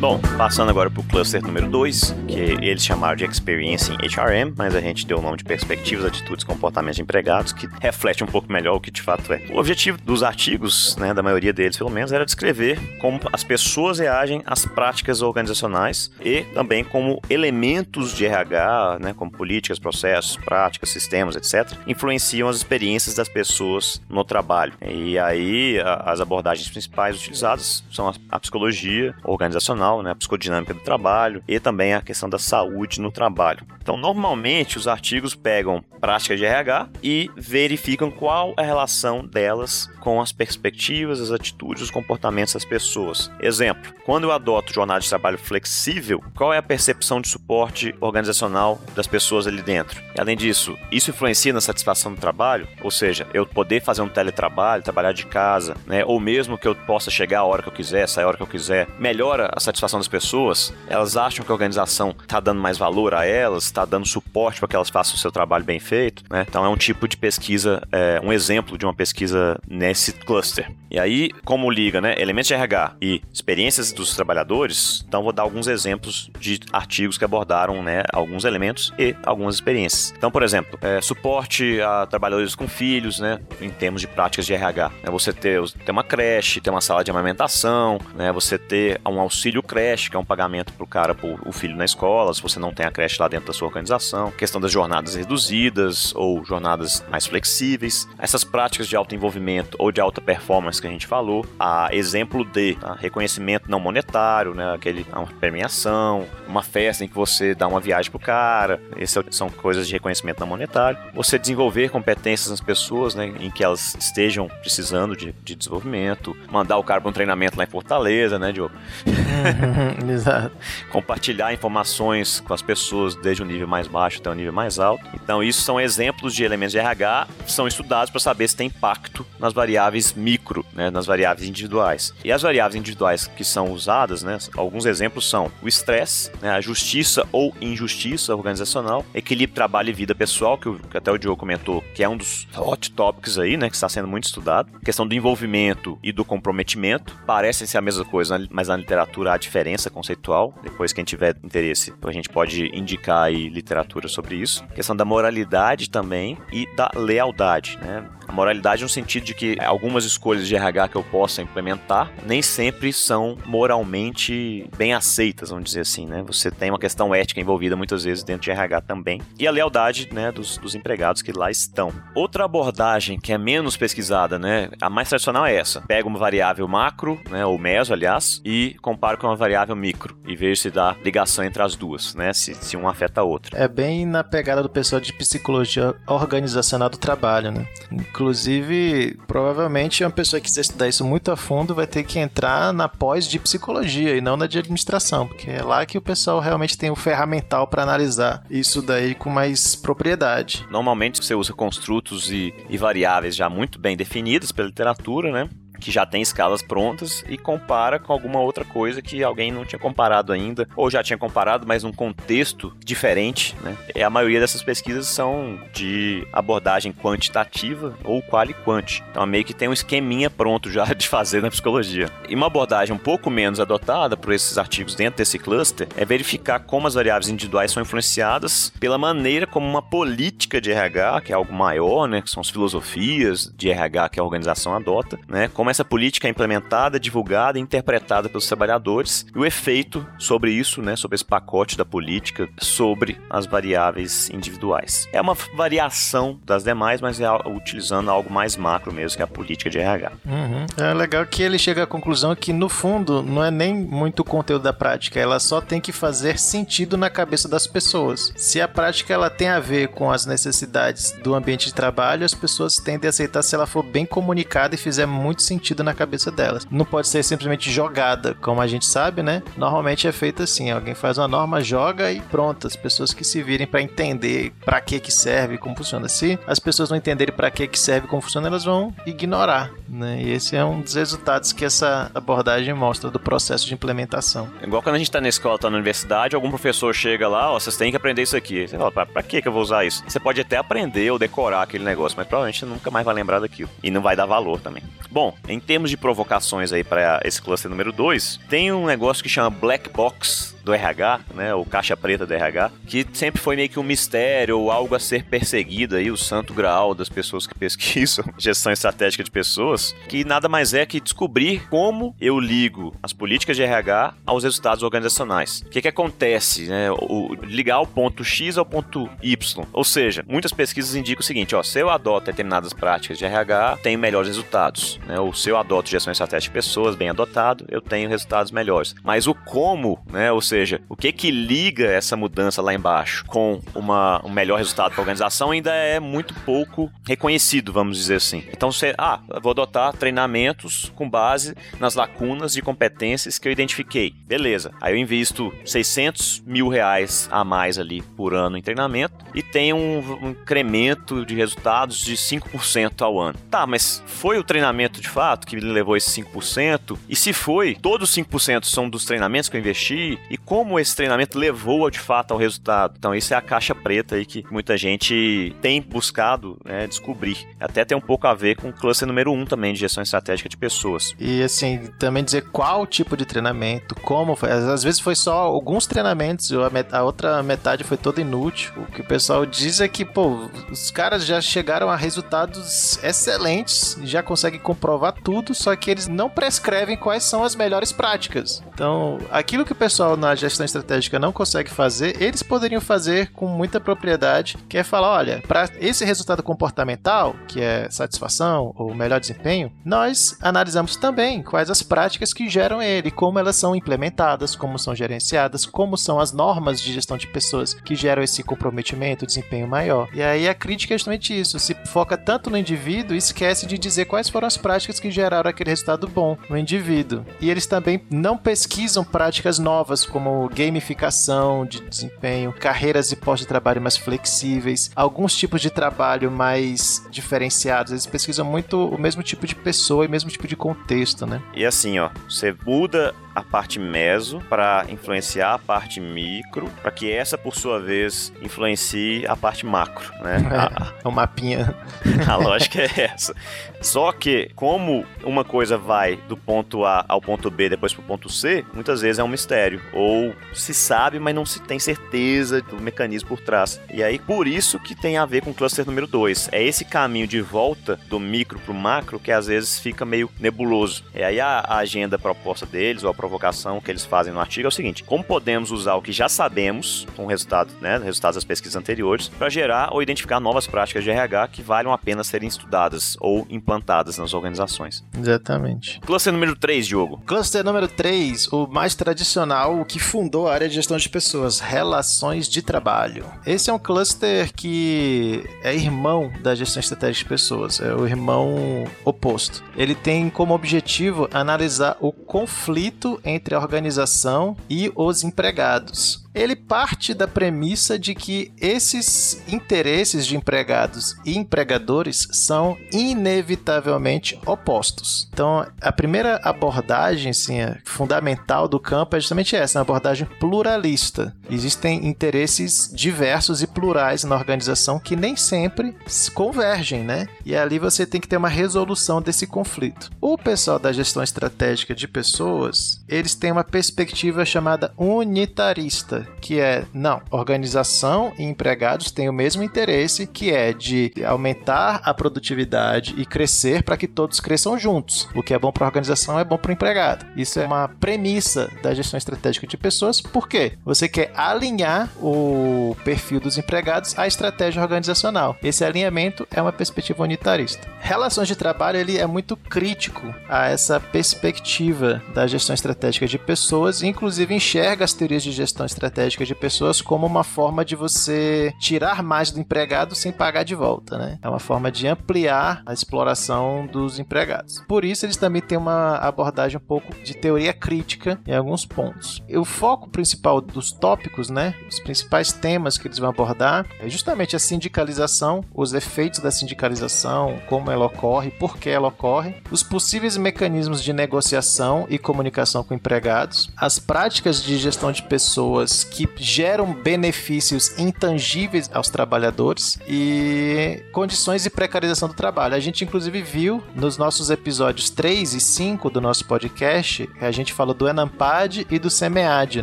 Bom, passando agora para o cluster número 2, que eles chamaram de Experience em HRM, mas a gente deu o nome de Perspectivas, Atitudes Comportamentos de Empregados, que reflete um pouco melhor o que de fato é. O objetivo dos artigos, né, da maioria deles pelo menos, era descrever como as pessoas reagem às práticas organizacionais e também como elementos de RH, né, como políticas, processos, práticas, sistemas, etc., influenciam as experiências das pessoas no trabalho. E aí a, as abordagens principais utilizadas são a, a psicologia organizacional, né, a psicodinâmica do trabalho e também a questão da saúde no trabalho. Então, normalmente, os artigos pegam práticas de RH e verificam qual é a relação delas com as perspectivas, as atitudes, os comportamentos das pessoas. Exemplo, quando eu adoto jornada de trabalho flexível, qual é a percepção de suporte organizacional das pessoas ali dentro? E, além disso, isso influencia na satisfação do trabalho? Ou seja, eu poder fazer um teletrabalho, trabalhar de casa, né? ou mesmo que eu possa chegar a hora que eu quiser, sair a hora que eu quiser, melhora a satisfação das pessoas? Elas acham que a organização está dando mais valor a elas, está dando suporte para que elas façam o seu trabalho bem feito? Né? Então, é um tipo de pesquisa, é, um exemplo de uma pesquisa nesse cluster. E aí, como liga, né, elementos de RH e experiências dos trabalhadores, então vou dar alguns exemplos de artigos que abordaram, né, alguns elementos e algumas experiências. Então, por exemplo, é, suporte a trabalhadores com filhos, né, em termos de práticas de RH. É você ter, ter uma creche, ter uma sala de amamentação, né, você ter um auxílio creche, que é um pagamento para o cara por o filho na escola, se você não tem a creche lá dentro da sua organização. Questão das jornadas reduzidas ou jornadas mais flexíveis. Essas práticas de alto envolvimento ou de alta performance que a gente falou. A exemplo de tá? reconhecimento não monetário, né? Aquele, uma premiação, uma festa em que você dá uma viagem pro cara. Essas são coisas de reconhecimento não monetário. Você desenvolver competências nas pessoas, né? Em que elas estejam precisando de, de desenvolvimento. Mandar o cara para um treinamento lá em Fortaleza, né, Diogo? Exato. Compartilhar informações com as pessoas desde o nível mais baixo até o nível mais alto. Então, isso são exemplos de elementos de RH que são estudados para saber se tem impacto nas variáveis micro, né, nas variáveis individuais. E as variáveis individuais que são usadas, né, alguns exemplos são o estresse, né, a justiça ou injustiça organizacional, equilíbrio trabalho e vida pessoal, que, o, que até o Diogo comentou, que é um dos hot topics aí, né, que está sendo muito estudado. Questão do envolvimento e do comprometimento, parecem ser a mesma coisa, mas na literatura há diferença conceitual. Depois, quem tiver interesse, a gente pode indicar aí literatura sobre isso. Questão da moralidade também e da lealdade, né? A moralidade no sentido de que algumas escolhas de RH que eu possa implementar nem sempre são moralmente bem aceitas, vamos dizer assim, né? Você tem uma questão ética envolvida muitas vezes dentro de RH também. E a lealdade, né, dos, dos empregados que lá estão. Outra abordagem que é menos pesquisada, né, a mais tradicional é essa. Pega uma variável macro, né, ou meso, aliás, e compara com uma variável micro e veja se dá ligação entre as duas, né, se, se um afeta a outra. É bem na pegada do pessoal de psicologia organizacional do trabalho, né? Inclusive, provavelmente uma pessoa que quiser estudar isso muito a fundo vai ter que entrar na pós de psicologia e não na de administração, porque é lá que o pessoal realmente tem o ferramental para analisar isso daí com mais propriedade. Normalmente você usa construtos e, e variáveis já muito bem definidos pela literatura, né? Que já tem escalas prontas e compara com alguma outra coisa que alguém não tinha comparado ainda, ou já tinha comparado, mas num contexto diferente, né? E a maioria dessas pesquisas são de abordagem quantitativa ou quali-quant. Então meio que tem um esqueminha pronto já de fazer na psicologia. E uma abordagem um pouco menos adotada por esses artigos dentro desse cluster é verificar como as variáveis individuais são influenciadas pela maneira como uma política de RH, que é algo maior, né, que são as filosofias de RH que a organização adota, né, como essa política é implementada, divulgada e interpretada pelos trabalhadores e o efeito sobre isso, né, sobre esse pacote da política, sobre as variáveis individuais. É uma variação das demais, mas é utilizando algo mais macro mesmo, que é a política de RH. Uhum. É legal que ele chega à conclusão que, no fundo, não é nem muito o conteúdo da prática, ela só tem que fazer sentido na cabeça das pessoas. Se a prática ela tem a ver com as necessidades do ambiente de trabalho, as pessoas tendem a aceitar se ela for bem comunicada e fizer muito sentido sentido na cabeça delas. Não pode ser simplesmente jogada, como a gente sabe, né? Normalmente é feito assim, alguém faz uma norma, joga e pronto, as pessoas que se virem para entender para que que serve, como funciona. Se as pessoas não entenderem para que que serve, como funciona, elas vão ignorar, né? E esse é um dos resultados que essa abordagem mostra do processo de implementação. Igual quando a gente tá na escola, tá na universidade, algum professor chega lá, ó, vocês têm que aprender isso aqui. Você fala, pra que que eu vou usar isso? Você pode até aprender ou decorar aquele negócio, mas provavelmente nunca mais vai lembrar daquilo. E não vai dar valor também. Bom, em termos de provocações aí para esse cluster número 2, tem um negócio que chama Black Box do RH, né, o caixa preta do RH, que sempre foi meio que um mistério ou algo a ser perseguido aí, o santo graal das pessoas que pesquisam gestão estratégica de pessoas, que nada mais é que descobrir como eu ligo as políticas de RH aos resultados organizacionais. O que que acontece, né, o, ligar o ponto X ao ponto Y, ou seja, muitas pesquisas indicam o seguinte, ó, se eu adoto determinadas práticas de RH, tenho melhores resultados, né, ou se eu adoto gestão estratégica de pessoas bem adotado, eu tenho resultados melhores. Mas o como, né, ou seja, o que que liga essa mudança lá embaixo com uma, um melhor resultado para a organização ainda é muito pouco reconhecido, vamos dizer assim. Então você, ah, vou adotar treinamentos com base nas lacunas de competências que eu identifiquei. Beleza. Aí eu invisto 600 mil reais a mais ali por ano em treinamento e tenho um, um incremento de resultados de 5% ao ano. Tá, mas foi o treinamento de fato que me levou esse 5%? E se foi, todos os 5% são dos treinamentos que eu investi? E como esse treinamento levou de fato ao resultado. Então, isso é a caixa preta aí que muita gente tem buscado né, descobrir. Até tem um pouco a ver com o cluster número 1 um também de gestão estratégica de pessoas. E assim, também dizer qual tipo de treinamento, como foi. Às vezes foi só alguns treinamentos, a outra metade foi toda inútil. O que o pessoal diz é que, pô, os caras já chegaram a resultados excelentes, já conseguem comprovar tudo, só que eles não prescrevem quais são as melhores práticas. Então, aquilo que o pessoal na gestão estratégica não consegue fazer, eles poderiam fazer com muita propriedade, que é falar, olha, para esse resultado comportamental, que é satisfação ou melhor desempenho, nós analisamos também quais as práticas que geram ele, como elas são implementadas, como são gerenciadas, como são as normas de gestão de pessoas que geram esse comprometimento, desempenho maior. E aí a crítica é justamente isso, se foca tanto no indivíduo e esquece de dizer quais foram as práticas que geraram aquele resultado bom no indivíduo. E eles também não pesquisam práticas novas como gamificação de desempenho, carreiras e postos de trabalho mais flexíveis, alguns tipos de trabalho mais diferenciados. Eles pesquisam muito o mesmo tipo de pessoa e o mesmo tipo de contexto, né? E assim, ó, você muda a parte meso para influenciar a parte micro, para que essa, por sua vez, influencie a parte macro, né? É, o mapinha. A lógica é essa. Só que, como uma coisa vai do ponto A ao ponto B, depois pro ponto C, muitas vezes é um mistério. Ou se sabe, mas não se tem certeza do mecanismo por trás. E aí, por isso que tem a ver com o cluster número 2. É esse caminho de volta do micro pro macro que às vezes fica meio nebuloso. E aí a, a agenda proposta deles, ou a provocação que eles fazem no artigo é o seguinte: como podemos usar o que já sabemos, com resultado, né, resultados das pesquisas anteriores, para gerar ou identificar novas práticas de RH que valham a pena serem estudadas ou implantadas nas organizações. Exatamente. Cluster número 3, Diogo. Cluster número 3, o mais tradicional, o que fundou a área de gestão de pessoas, relações de trabalho. Esse é um cluster que é irmão da gestão estratégica de pessoas, é o irmão oposto. Ele tem como objetivo analisar o conflito entre a organização e os empregados ele parte da premissa de que esses interesses de empregados e empregadores são inevitavelmente opostos. Então, a primeira abordagem assim, fundamental do campo é justamente essa, uma abordagem pluralista. Existem interesses diversos e plurais na organização que nem sempre convergem, né? E ali você tem que ter uma resolução desse conflito. O pessoal da gestão estratégica de pessoas, eles têm uma perspectiva chamada unitarista que é, não, organização e empregados têm o mesmo interesse, que é de aumentar a produtividade e crescer para que todos cresçam juntos. O que é bom para a organização é bom para o empregado. Isso é uma premissa da gestão estratégica de pessoas, por quê? Você quer alinhar o perfil dos empregados à estratégia organizacional. Esse alinhamento é uma perspectiva unitarista. Relações de trabalho ele é muito crítico a essa perspectiva da gestão estratégica de pessoas, inclusive enxerga as teorias de gestão estratégica estratégica de pessoas como uma forma de você tirar mais do empregado sem pagar de volta, né? É uma forma de ampliar a exploração dos empregados. Por isso, eles também têm uma abordagem um pouco de teoria crítica em alguns pontos. E o foco principal dos tópicos, né? Os principais temas que eles vão abordar é justamente a sindicalização, os efeitos da sindicalização, como ela ocorre, por que ela ocorre, os possíveis mecanismos de negociação e comunicação com empregados, as práticas de gestão de pessoas que geram benefícios intangíveis aos trabalhadores e condições de precarização do trabalho. A gente, inclusive, viu nos nossos episódios 3 e 5 do nosso podcast, a gente falou do Enampad e do SEMEAD,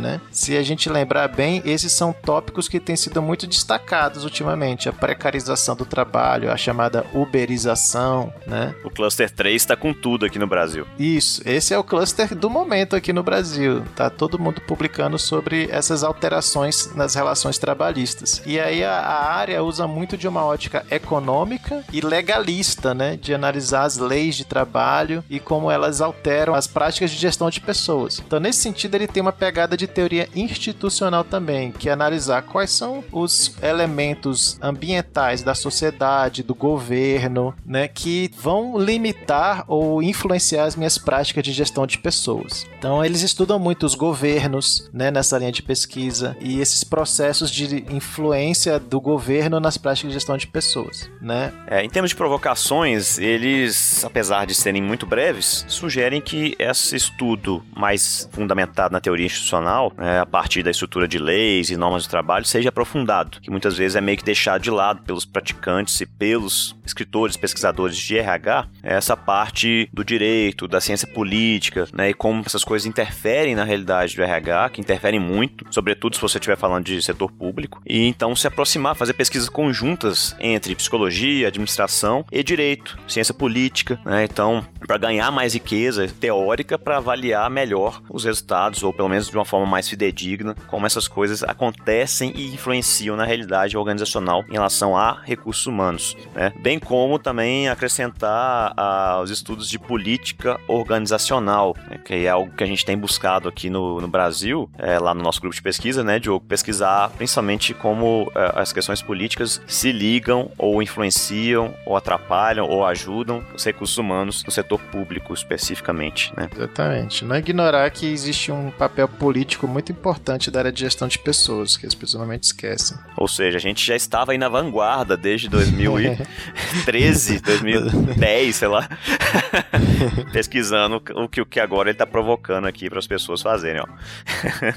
né? Se a gente lembrar bem, esses são tópicos que têm sido muito destacados ultimamente. A precarização do trabalho, a chamada uberização, né? O Cluster 3 está com tudo aqui no Brasil. Isso, esse é o cluster do momento aqui no Brasil. Tá todo mundo publicando sobre essas alterações nas relações trabalhistas. E aí a, a área usa muito de uma ótica econômica e legalista, né? De analisar as leis de trabalho e como elas alteram as práticas de gestão de pessoas. Então, nesse sentido, ele tem uma pegada de teoria institucional também, que é analisar quais são os elementos ambientais da sociedade, do governo, né, que vão limitar ou influenciar as minhas práticas de gestão de pessoas. Então, eles estudam muito os governos, né, nessa linha de pesquisa e esses processos de influência do governo nas práticas de gestão de pessoas, né? É, em termos de provocações, eles, apesar de serem muito breves, sugerem que esse estudo mais fundamentado na teoria institucional, né, a partir da estrutura de leis e normas de trabalho, seja aprofundado, que muitas vezes é meio que deixado de lado pelos praticantes e pelos escritores, pesquisadores de RH, essa parte do direito, da ciência política, né, e como essas coisas interferem na realidade do RH, que interferem muito, sobretudo se você estiver falando de setor público, e então se aproximar, fazer pesquisas conjuntas entre psicologia, administração e direito, ciência política, né, então para ganhar mais riqueza teórica para avaliar melhor os resultados, ou pelo menos de uma forma mais fidedigna, como essas coisas acontecem e influenciam na realidade organizacional em relação a recursos humanos, né? bem como também acrescentar ah, os estudos de política organizacional, né? que é algo que a gente tem buscado aqui no, no Brasil, é, lá no nosso grupo de pesquisa, né, Diogo, pesquisar principalmente como é, as questões políticas se ligam ou influenciam ou atrapalham ou ajudam os recursos humanos no setor público especificamente, né? Exatamente. Não ignorar que existe um papel político muito importante da área de gestão de pessoas, que as pessoas normalmente esquecem. Ou seja, a gente já estava aí na vanguarda desde 2013, 2010, sei lá, pesquisando o que, o que agora ele está provocando aqui para as pessoas fazerem, ó.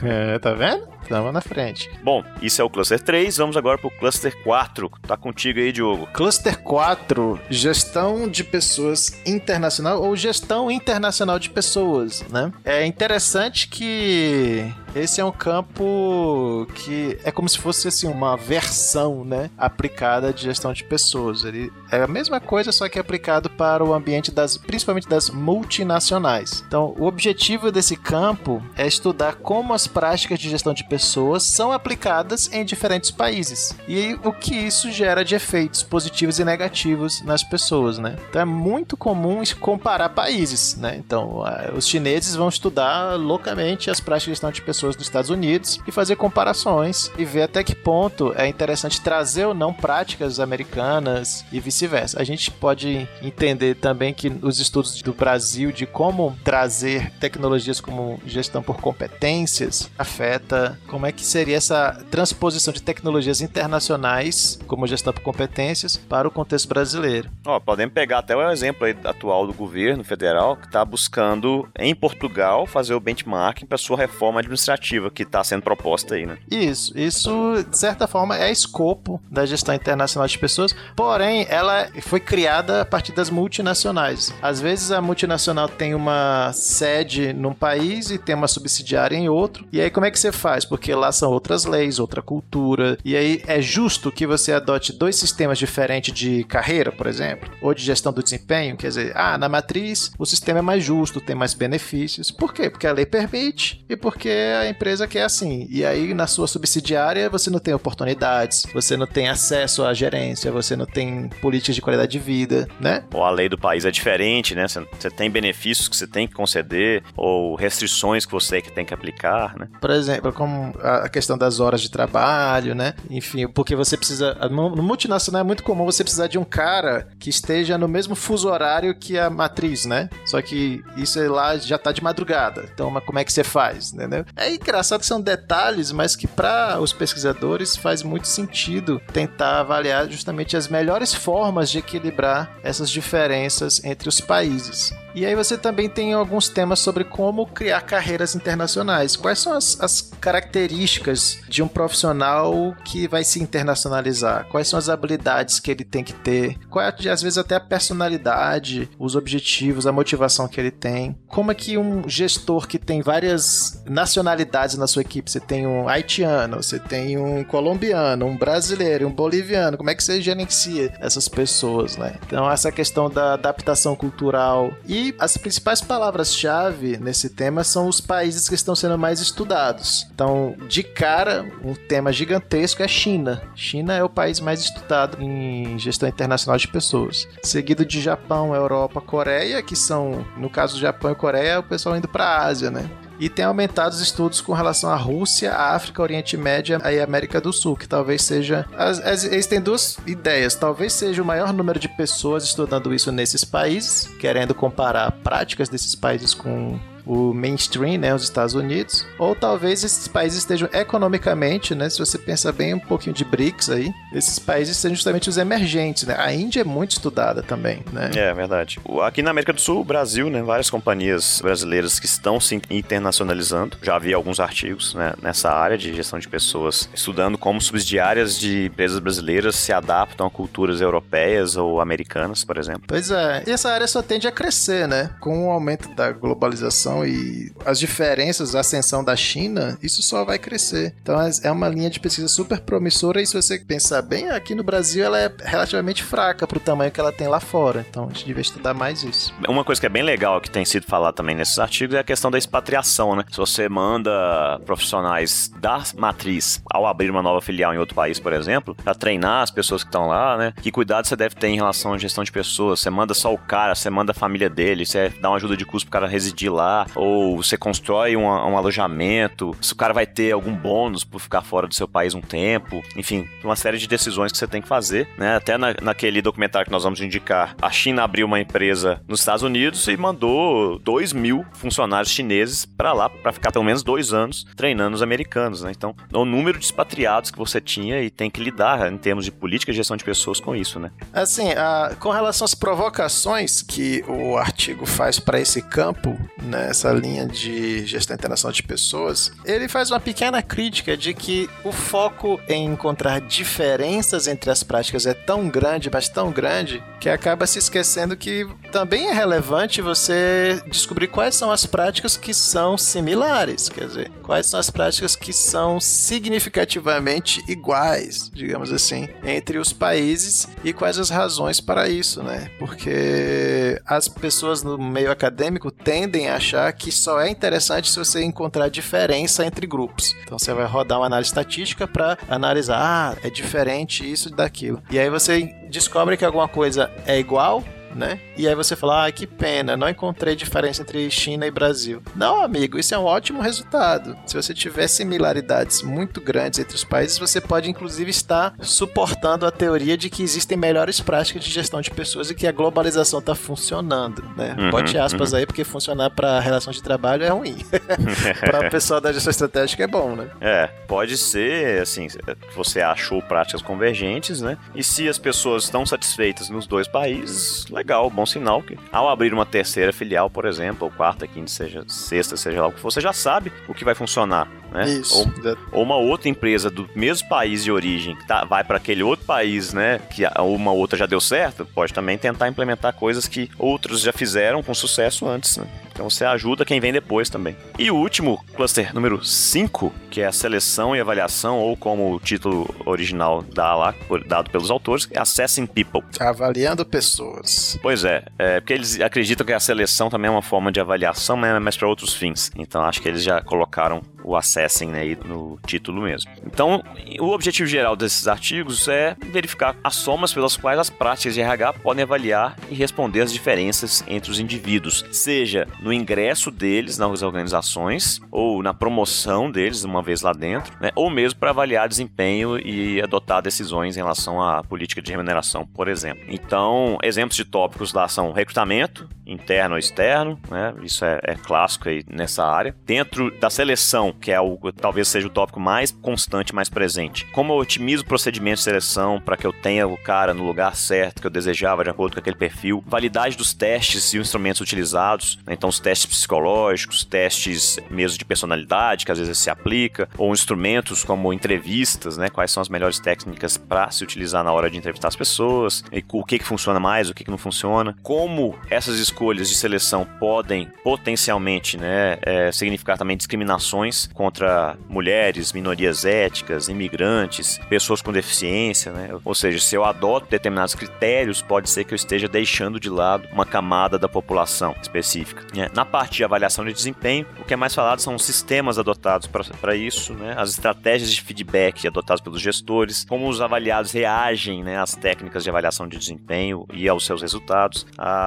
é, tá vendo? Estamos na frente. Bom, isso é o cluster 3, vamos agora pro cluster 4. Tá contigo aí, Diogo. Cluster 4, gestão de pessoas internacional ou gestão internacional de pessoas, né? É interessante que esse é um campo que é como se fosse assim uma versão, né, aplicada de gestão de pessoas. Ele é a mesma coisa, só que aplicado para o ambiente das, principalmente das multinacionais. Então, o objetivo desse campo é estudar como as práticas de gestão de pessoas são aplicadas em diferentes países e o que isso gera de efeitos positivos e negativos nas pessoas, né? Então, é muito comum comparar países, né? Então, os chineses vão estudar loucamente as práticas de gestão de pessoas dos Estados Unidos e fazer comparações e ver até que ponto é interessante trazer ou não práticas americanas e vice-versa. A gente pode entender também que os estudos do Brasil de como trazer tecnologias como gestão por competências afeta como é que seria essa transposição de tecnologias internacionais como gestão por competências para o contexto brasileiro. Ó, podemos pegar até o exemplo atual do governo federal que está buscando em Portugal fazer o benchmarking para sua reforma administrativa administrativa que está sendo proposta aí, né? Isso, isso de certa forma é escopo da gestão internacional de pessoas, porém ela foi criada a partir das multinacionais. Às vezes a multinacional tem uma sede num país e tem uma subsidiária em outro, e aí como é que você faz? Porque lá são outras leis, outra cultura, e aí é justo que você adote dois sistemas diferentes de carreira, por exemplo, ou de gestão do desempenho, quer dizer, ah, na matriz o sistema é mais justo, tem mais benefícios. Por quê? Porque a lei permite e porque a empresa que é assim. E aí, na sua subsidiária, você não tem oportunidades, você não tem acesso à gerência, você não tem políticas de qualidade de vida, né? Ou a lei do país é diferente, né? Você tem benefícios que você tem que conceder, ou restrições que você que tem que aplicar, né? Por exemplo, como a questão das horas de trabalho, né? Enfim, porque você precisa. No multinacional é muito comum você precisar de um cara que esteja no mesmo fuso horário que a matriz, né? Só que isso lá já tá de madrugada. Então, como é que você faz, entendeu? É engraçado que são detalhes, mas que para os pesquisadores faz muito sentido tentar avaliar justamente as melhores formas de equilibrar essas diferenças entre os países. E aí você também tem alguns temas sobre como criar carreiras internacionais. Quais são as, as características de um profissional que vai se internacionalizar? Quais são as habilidades que ele tem que ter? Qual é, às vezes, até a personalidade, os objetivos, a motivação que ele tem? Como é que um gestor que tem várias nacionalidades na sua equipe, você tem um haitiano, você tem um colombiano, um brasileiro, um boliviano, como é que você gerencia essas pessoas, né? Então, essa questão da adaptação cultural e as principais palavras-chave nesse tema são os países que estão sendo mais estudados. Então, de cara, um tema gigantesco é China. China é o país mais estudado em gestão internacional de pessoas, seguido de Japão, Europa, Coreia, que são, no caso do Japão e Coreia, o pessoal indo para a Ásia, né? e tem aumentado os estudos com relação à Rússia, à África, Oriente Médio e América do Sul, que talvez seja. As, as, eles têm duas ideias. Talvez seja o maior número de pessoas estudando isso nesses países, querendo comparar práticas desses países com o mainstream, né, os Estados Unidos, ou talvez esses países estejam economicamente, né, se você pensa bem um pouquinho de BRICS aí, esses países sejam justamente os emergentes, né? A Índia é muito estudada também, né? É, verdade. Aqui na América do Sul, o Brasil, né, várias companhias brasileiras que estão se internacionalizando. Já vi alguns artigos, né, nessa área de gestão de pessoas, estudando como subsidiárias de empresas brasileiras se adaptam a culturas europeias ou americanas, por exemplo. Pois é, e essa área só tende a crescer, né? Com o aumento da globalização e as diferenças, a ascensão da China, isso só vai crescer. Então é, é uma linha de pesquisa super promissora e se você pensar bem, aqui no Brasil ela é relativamente fraca para o tamanho que ela tem lá fora. Então a gente devia estudar mais isso. Uma coisa que é bem legal que tem sido falado também nesses artigos é a questão da expatriação, né? Se você manda profissionais da matriz ao abrir uma nova filial em outro país, por exemplo, para treinar as pessoas que estão lá, né? Que cuidado você deve ter em relação à gestão de pessoas? Você manda só o cara, você manda a família dele, você dá uma ajuda de custo pro cara residir lá, ou você constrói um, um, alojamento, se o cara vai ter algum bônus por ficar fora do seu país um tempo, enfim, uma série de decisões que você tem que fazer, né? Até na, naquele documentário que nós vamos indicar, a China abriu uma empresa nos Estados Unidos e mandou 2 mil funcionários chineses para lá para ficar pelo menos dois anos treinando os americanos, né? Então, o número de expatriados que você tinha e tem que lidar em termos de política e gestão de pessoas com isso, né? Assim, a, com relação às provocações que o artigo faz para esse campo, né, nessa linha de gestão internacional de pessoas, ele faz uma pequena crítica de que o foco em encontrar diferenças entre as práticas é tão grande, mas tão grande, que acaba se esquecendo que também é relevante você descobrir quais são as práticas que são similares, quer dizer, quais são as práticas que são significativamente iguais, digamos assim, entre os países e quais as razões para isso, né? Porque as pessoas no meio acadêmico tendem a achar que só é interessante se você encontrar diferença entre grupos. Então você vai rodar uma análise estatística para analisar, ah, é diferente isso daquilo. E aí você descobre que alguma coisa é igual né? E aí você fala, ah, que pena, não encontrei diferença entre China e Brasil. Não, amigo, isso é um ótimo resultado. Se você tiver similaridades muito grandes entre os países, você pode inclusive estar suportando a teoria de que existem melhores práticas de gestão de pessoas e que a globalização está funcionando, né? Uhum, Bote aspas uhum. aí, porque funcionar para relação de trabalho é ruim. para o pessoal da gestão estratégica é bom, né? É, pode ser, assim, você achou práticas convergentes, né? E se as pessoas estão satisfeitas nos dois países, legal, bom sinal que ao abrir uma terceira filial, por exemplo, ou quarta, quinta, seja sexta, seja lá o que for, você já sabe o que vai funcionar, né? Isso. Ou, ou uma outra empresa do mesmo país de origem que tá, vai para aquele outro país, né? Que uma outra já deu certo, pode também tentar implementar coisas que outros já fizeram com sucesso antes, né? Então você ajuda quem vem depois também. E o último cluster número 5, que é a seleção e avaliação, ou como o título original dá lá, dado pelos autores, é Assessing People. Avaliando pessoas. Pois é, é porque eles acreditam que a seleção também é uma forma de avaliação, mas para outros fins. Então acho que eles já colocaram o assessing né, no título mesmo. Então, o objetivo geral desses artigos é verificar as somas pelas quais as práticas de RH podem avaliar e responder às diferenças entre os indivíduos, seja no ingresso deles nas organizações ou na promoção deles uma vez lá dentro, né, ou mesmo para avaliar desempenho e adotar decisões em relação à política de remuneração, por exemplo. Então, exemplos de tópicos lá são recrutamento, interno ou externo, né, isso é, é clássico aí nessa área. Dentro da seleção que é o talvez seja o tópico mais constante, mais presente. Como eu otimizo o procedimento de seleção para que eu tenha o cara no lugar certo que eu desejava, de acordo com aquele perfil. Validade dos testes e os instrumentos utilizados. Né? Então, os testes psicológicos, testes mesmo de personalidade, que às vezes se aplica, ou instrumentos como entrevistas, né? Quais são as melhores técnicas para se utilizar na hora de entrevistar as pessoas, e o que, que funciona mais, o que, que não funciona. Como essas escolhas de seleção podem potencialmente né, é, significar também discriminações contra mulheres, minorias étnicas, imigrantes, pessoas com deficiência, né? Ou seja, se eu adoto determinados critérios, pode ser que eu esteja deixando de lado uma camada da população específica. Né? Na parte de avaliação de desempenho, o que é mais falado são os sistemas adotados para isso, né? as estratégias de feedback adotadas pelos gestores, como os avaliados reagem né, às técnicas de avaliação de desempenho e aos seus resultados.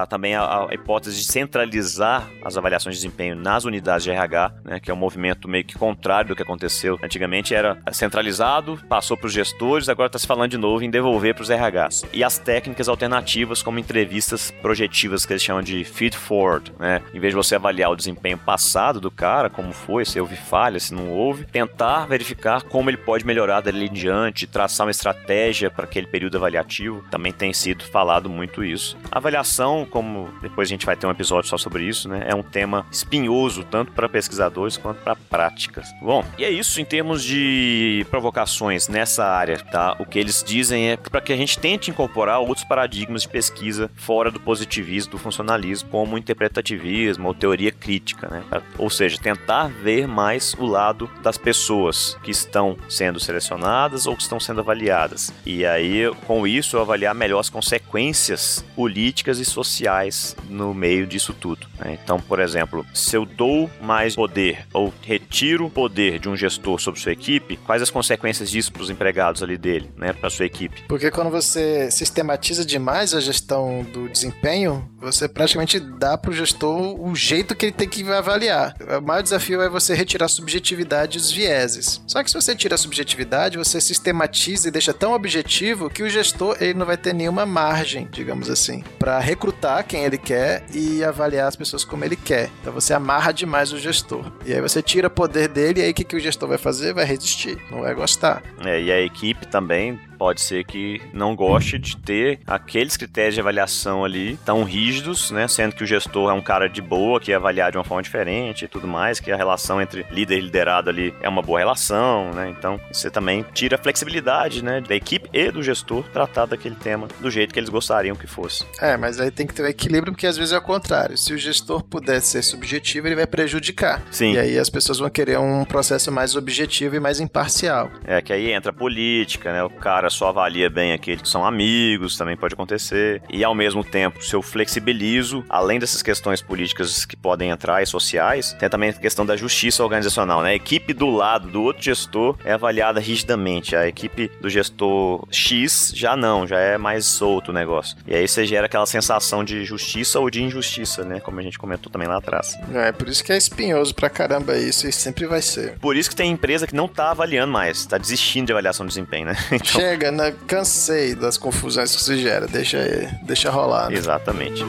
Também a, a, hipótese de centralizar as avaliações de desempenho nas unidades de RH, né, que é um movimento meio que contrário do que aconteceu. Antigamente era centralizado, passou para os gestores, agora está se falando de novo em devolver para os RHs. E as técnicas alternativas, como entrevistas projetivas, que eles chamam de feed forward, né? Em vez de você avaliar o desempenho passado do cara, como foi, se houve falha, se não houve, tentar verificar como ele pode melhorar dali em diante, traçar uma estratégia para aquele período avaliativo. Também tem sido falado muito isso. A avaliação, como depois a gente vai ter um episódio só sobre isso, né? É um tema espinhoso tanto para pesquisadores quanto para práticas. Bom, e é isso em termos de provocações nessa área, tá? O que eles dizem é para que a gente tente incorporar outros paradigmas de pesquisa fora do positivismo, do funcionalismo, como interpretativismo ou teoria crítica, né? Ou seja, tentar ver mais o lado das pessoas que estão sendo selecionadas ou que estão sendo avaliadas. E aí, com isso, avaliar melhor as consequências políticas e sociais no meio disso tudo. Né? Então, por exemplo, se eu dou mais poder ou retiro poder de um gestor sobre sua equipe, quais as consequências disso para os empregados ali dele, né, para sua equipe? Porque quando você sistematiza demais a gestão do desempenho, você praticamente dá para o gestor o jeito que ele tem que avaliar. O maior desafio é você retirar a subjetividade e os vieses. Só que se você tira a subjetividade, você sistematiza e deixa tão objetivo que o gestor ele não vai ter nenhuma margem, digamos assim, para recrutar quem ele quer e avaliar as pessoas como ele quer. Então você amarra demais o gestor. E aí você tira poder dele e aí o que, que o gestor vai fazer? Vai resistir, não vai gostar. É, e a equipe também pode ser que não goste de ter aqueles critérios de avaliação ali tão rígidos, né? Sendo que o gestor é um cara de boa, que é avaliar de uma forma diferente e tudo mais, que a relação entre líder e liderado ali é uma boa relação, né? Então, você também tira a flexibilidade, né, da equipe e do gestor tratar daquele tema do jeito que eles gostariam que fosse. É, mas aí tem que ter um equilíbrio, porque às vezes é o contrário. Se o gestor puder ser subjetivo, ele vai prejudicar. Sim. E aí as pessoas vão querer um processo mais objetivo e mais imparcial. É, que aí entra a política, né? O cara só avalia bem aqueles que são amigos, também pode acontecer. E ao mesmo tempo, se eu flexibilizo, além dessas questões políticas que podem entrar e sociais, tem também a questão da justiça organizacional, né? A equipe do lado do outro gestor é avaliada rigidamente. A equipe do gestor X já não, já é mais solto o negócio. E aí você gera aquela sensação de justiça ou de injustiça, né? Como a gente comentou também lá atrás. É, por isso que é espinhoso pra caramba isso e sempre vai ser. Por isso que tem empresa que não tá avaliando mais, tá desistindo de avaliação de desempenho, né? Então... Chega, né? Cansei das confusões que isso gera. Deixa, deixa rolar. Né? Exatamente.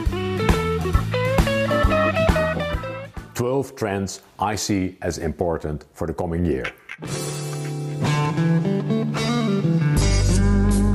12 trends I see as important for the coming year.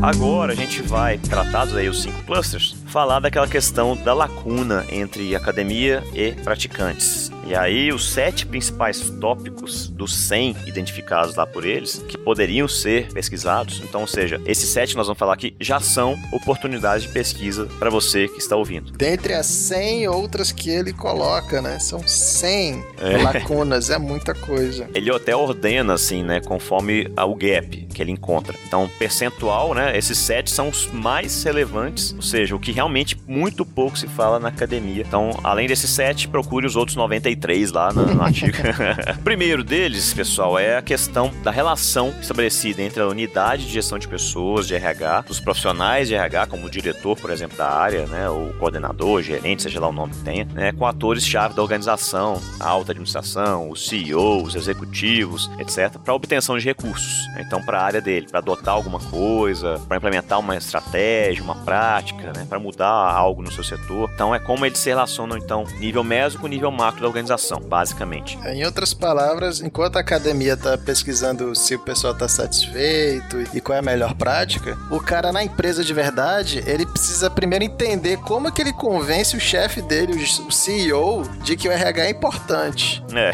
Agora a gente vai, tratados aí os cinco clusters, falar daquela questão da lacuna entre academia e praticantes. E aí, os sete principais tópicos dos 100 identificados lá por eles, que poderiam ser pesquisados. Então, ou seja, esses sete nós vamos falar aqui já são oportunidades de pesquisa para você que está ouvindo. Dentre as 100 outras que ele coloca, né? São 100 é. lacunas, é muita coisa. Ele até ordena, assim, né? Conforme o gap que ele encontra. Então, percentual, né? Esses sete são os mais relevantes, ou seja, o que realmente muito pouco se fala na academia. Então, além desses sete, procure os outros 93 lá no, no artigo. Primeiro deles, pessoal, é a questão da relação estabelecida entre a unidade de gestão de pessoas, de RH, os profissionais de RH, como o diretor, por exemplo, da área, né, o coordenador, o gerente, seja lá o nome que tenha, né, com atores-chave da organização, a alta administração, os CEOs, os executivos, etc., para obtenção de recursos. Então, para a área dele, para adotar alguma coisa, para implementar uma estratégia, uma prática, né, para mudar algo no seu setor. Então, é como eles se relacionam, então, nível médio com nível macro da organização basicamente. Em outras palavras, enquanto a academia está pesquisando se o pessoal está satisfeito e qual é a melhor prática, o cara na empresa de verdade, ele precisa primeiro entender como é que ele convence o chefe dele, o CEO, de que o RH é importante. É.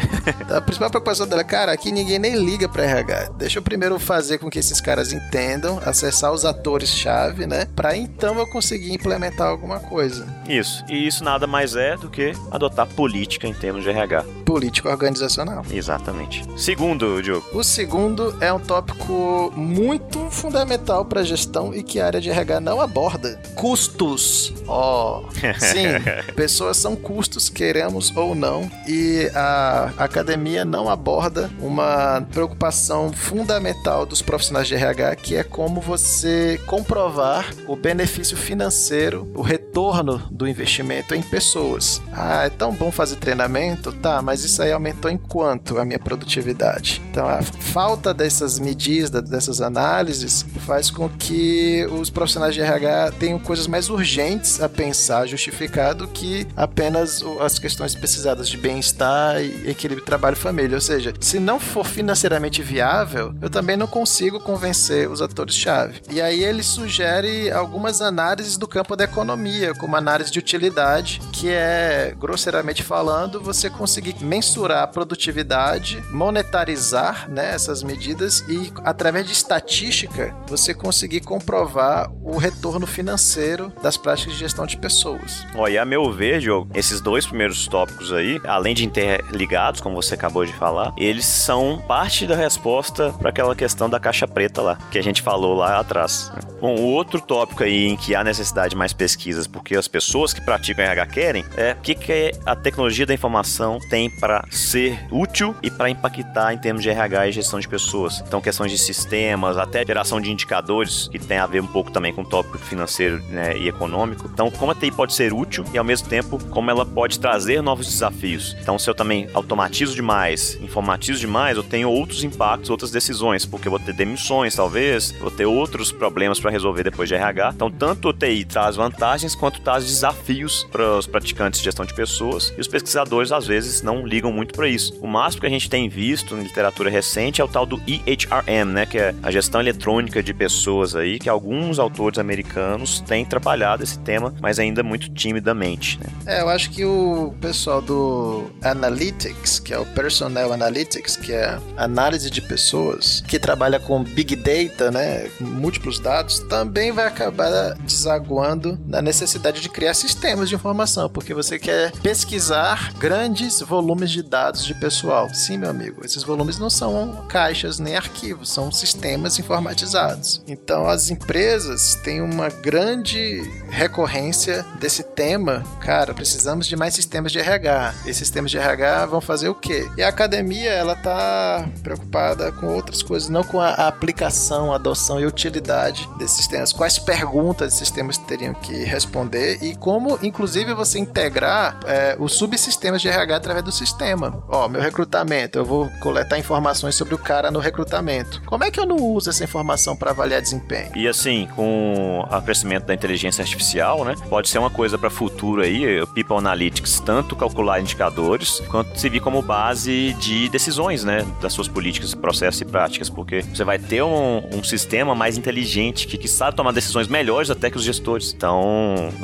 A principal preocupação dela, cara, aqui ninguém nem liga para RH. Deixa eu primeiro fazer com que esses caras entendam, acessar os atores-chave, né? Para então eu conseguir implementar alguma coisa. Isso. E isso nada mais é do que adotar política em termos de RH. Política organizacional. Exatamente. Segundo, Diogo. O segundo é um tópico muito fundamental para a gestão e que a área de RH não aborda. Custos. Ó, oh, sim, pessoas são custos, queremos ou não, e a academia não aborda uma preocupação fundamental dos profissionais de RH, que é como você comprovar o benefício financeiro, o retorno do investimento em pessoas. Ah, é tão bom fazer treinamento? Tá, mas isso aí aumentou em quanto a minha produtividade? Então, a falta dessas medidas, dessas análises, faz com que os profissionais de RH tenham coisas mais urgentes a pensar, justificar, do que apenas as questões precisadas de bem-estar e equilíbrio trabalho-família. Ou seja, se não for financeiramente viável, eu também não consigo convencer os atores-chave. E aí ele sugere algumas análises do campo da economia, como análise de utilidade, que é, grosseiramente falando, você conseguir mensurar a produtividade, monetarizar né, essas medidas e, através de estatística, você conseguir comprovar o retorno financeiro das práticas de gestão de pessoas. Olha, e a meu ver, Diogo, esses dois primeiros tópicos aí, além de interligados, como você acabou de falar, eles são parte da resposta para aquela questão da caixa preta lá, que a gente falou lá atrás. Bom, o outro tópico aí em que há necessidade de mais pesquisas, porque as pessoas que praticam RH querem, é o que, que a tecnologia da informação tem para ser útil e para impactar em termos de RH e gestão de pessoas. Então, questões de sistemas, até geração de indicadores, que tem a ver um pouco também com o tópico financeiro né, e econômico. Então, como a TI pode ser útil e, ao mesmo tempo, como ela pode trazer novos desafios. Então, se eu também automatizo demais, informatizo demais, eu tenho outros impactos, outras decisões, porque eu vou ter demissões, talvez, vou ter outros problemas para resolver depois de RH. Então, tanto o TI traz vantagens quanto traz desafios para os praticantes de gestão de pessoas e os pesquisadores às vezes não ligam muito para isso. O máximo que a gente tem visto em literatura recente é o tal do EHRM, né, que é a gestão eletrônica de pessoas aí, que alguns autores americanos têm trabalhado esse tema, mas ainda muito timidamente. Né? É, eu acho que o pessoal do Analytics, que é o Personnel Analytics, que é análise de pessoas, que trabalha com Big Data, né, múltiplos dados, também vai acabar desaguando na necessidade de criar sistemas de informação, porque você quer pesquisar grandes volumes de dados de pessoal. Sim, meu amigo, esses volumes não são caixas nem arquivos, são sistemas informatizados. Então, as empresas têm uma grande recorrência desse tema. Cara, precisamos de mais sistemas de RH. Esses sistemas de RH vão fazer o quê? E a academia, ela tá preocupada com outras coisas, não com a aplicação, adoção e utilidade desses sistemas. Quais perguntas esses sistemas teriam que responder e como, inclusive, você integrar é, os subsistemas de RH através do sistema. Ó, meu recrutamento, eu vou coletar informações sobre o cara no recrutamento. Como é que eu não uso essa informação para avaliar desempenho? E assim, com o crescimento da inteligência artificial, né, pode ser uma coisa para futuro aí, o People Analytics, tanto calcular indicadores, quanto servir como base de decisões, né, das suas políticas, processos e práticas, porque você vai ter um, um sistema mais inteligente que, que sabe tomar decisões melhores até que os gestores. Então,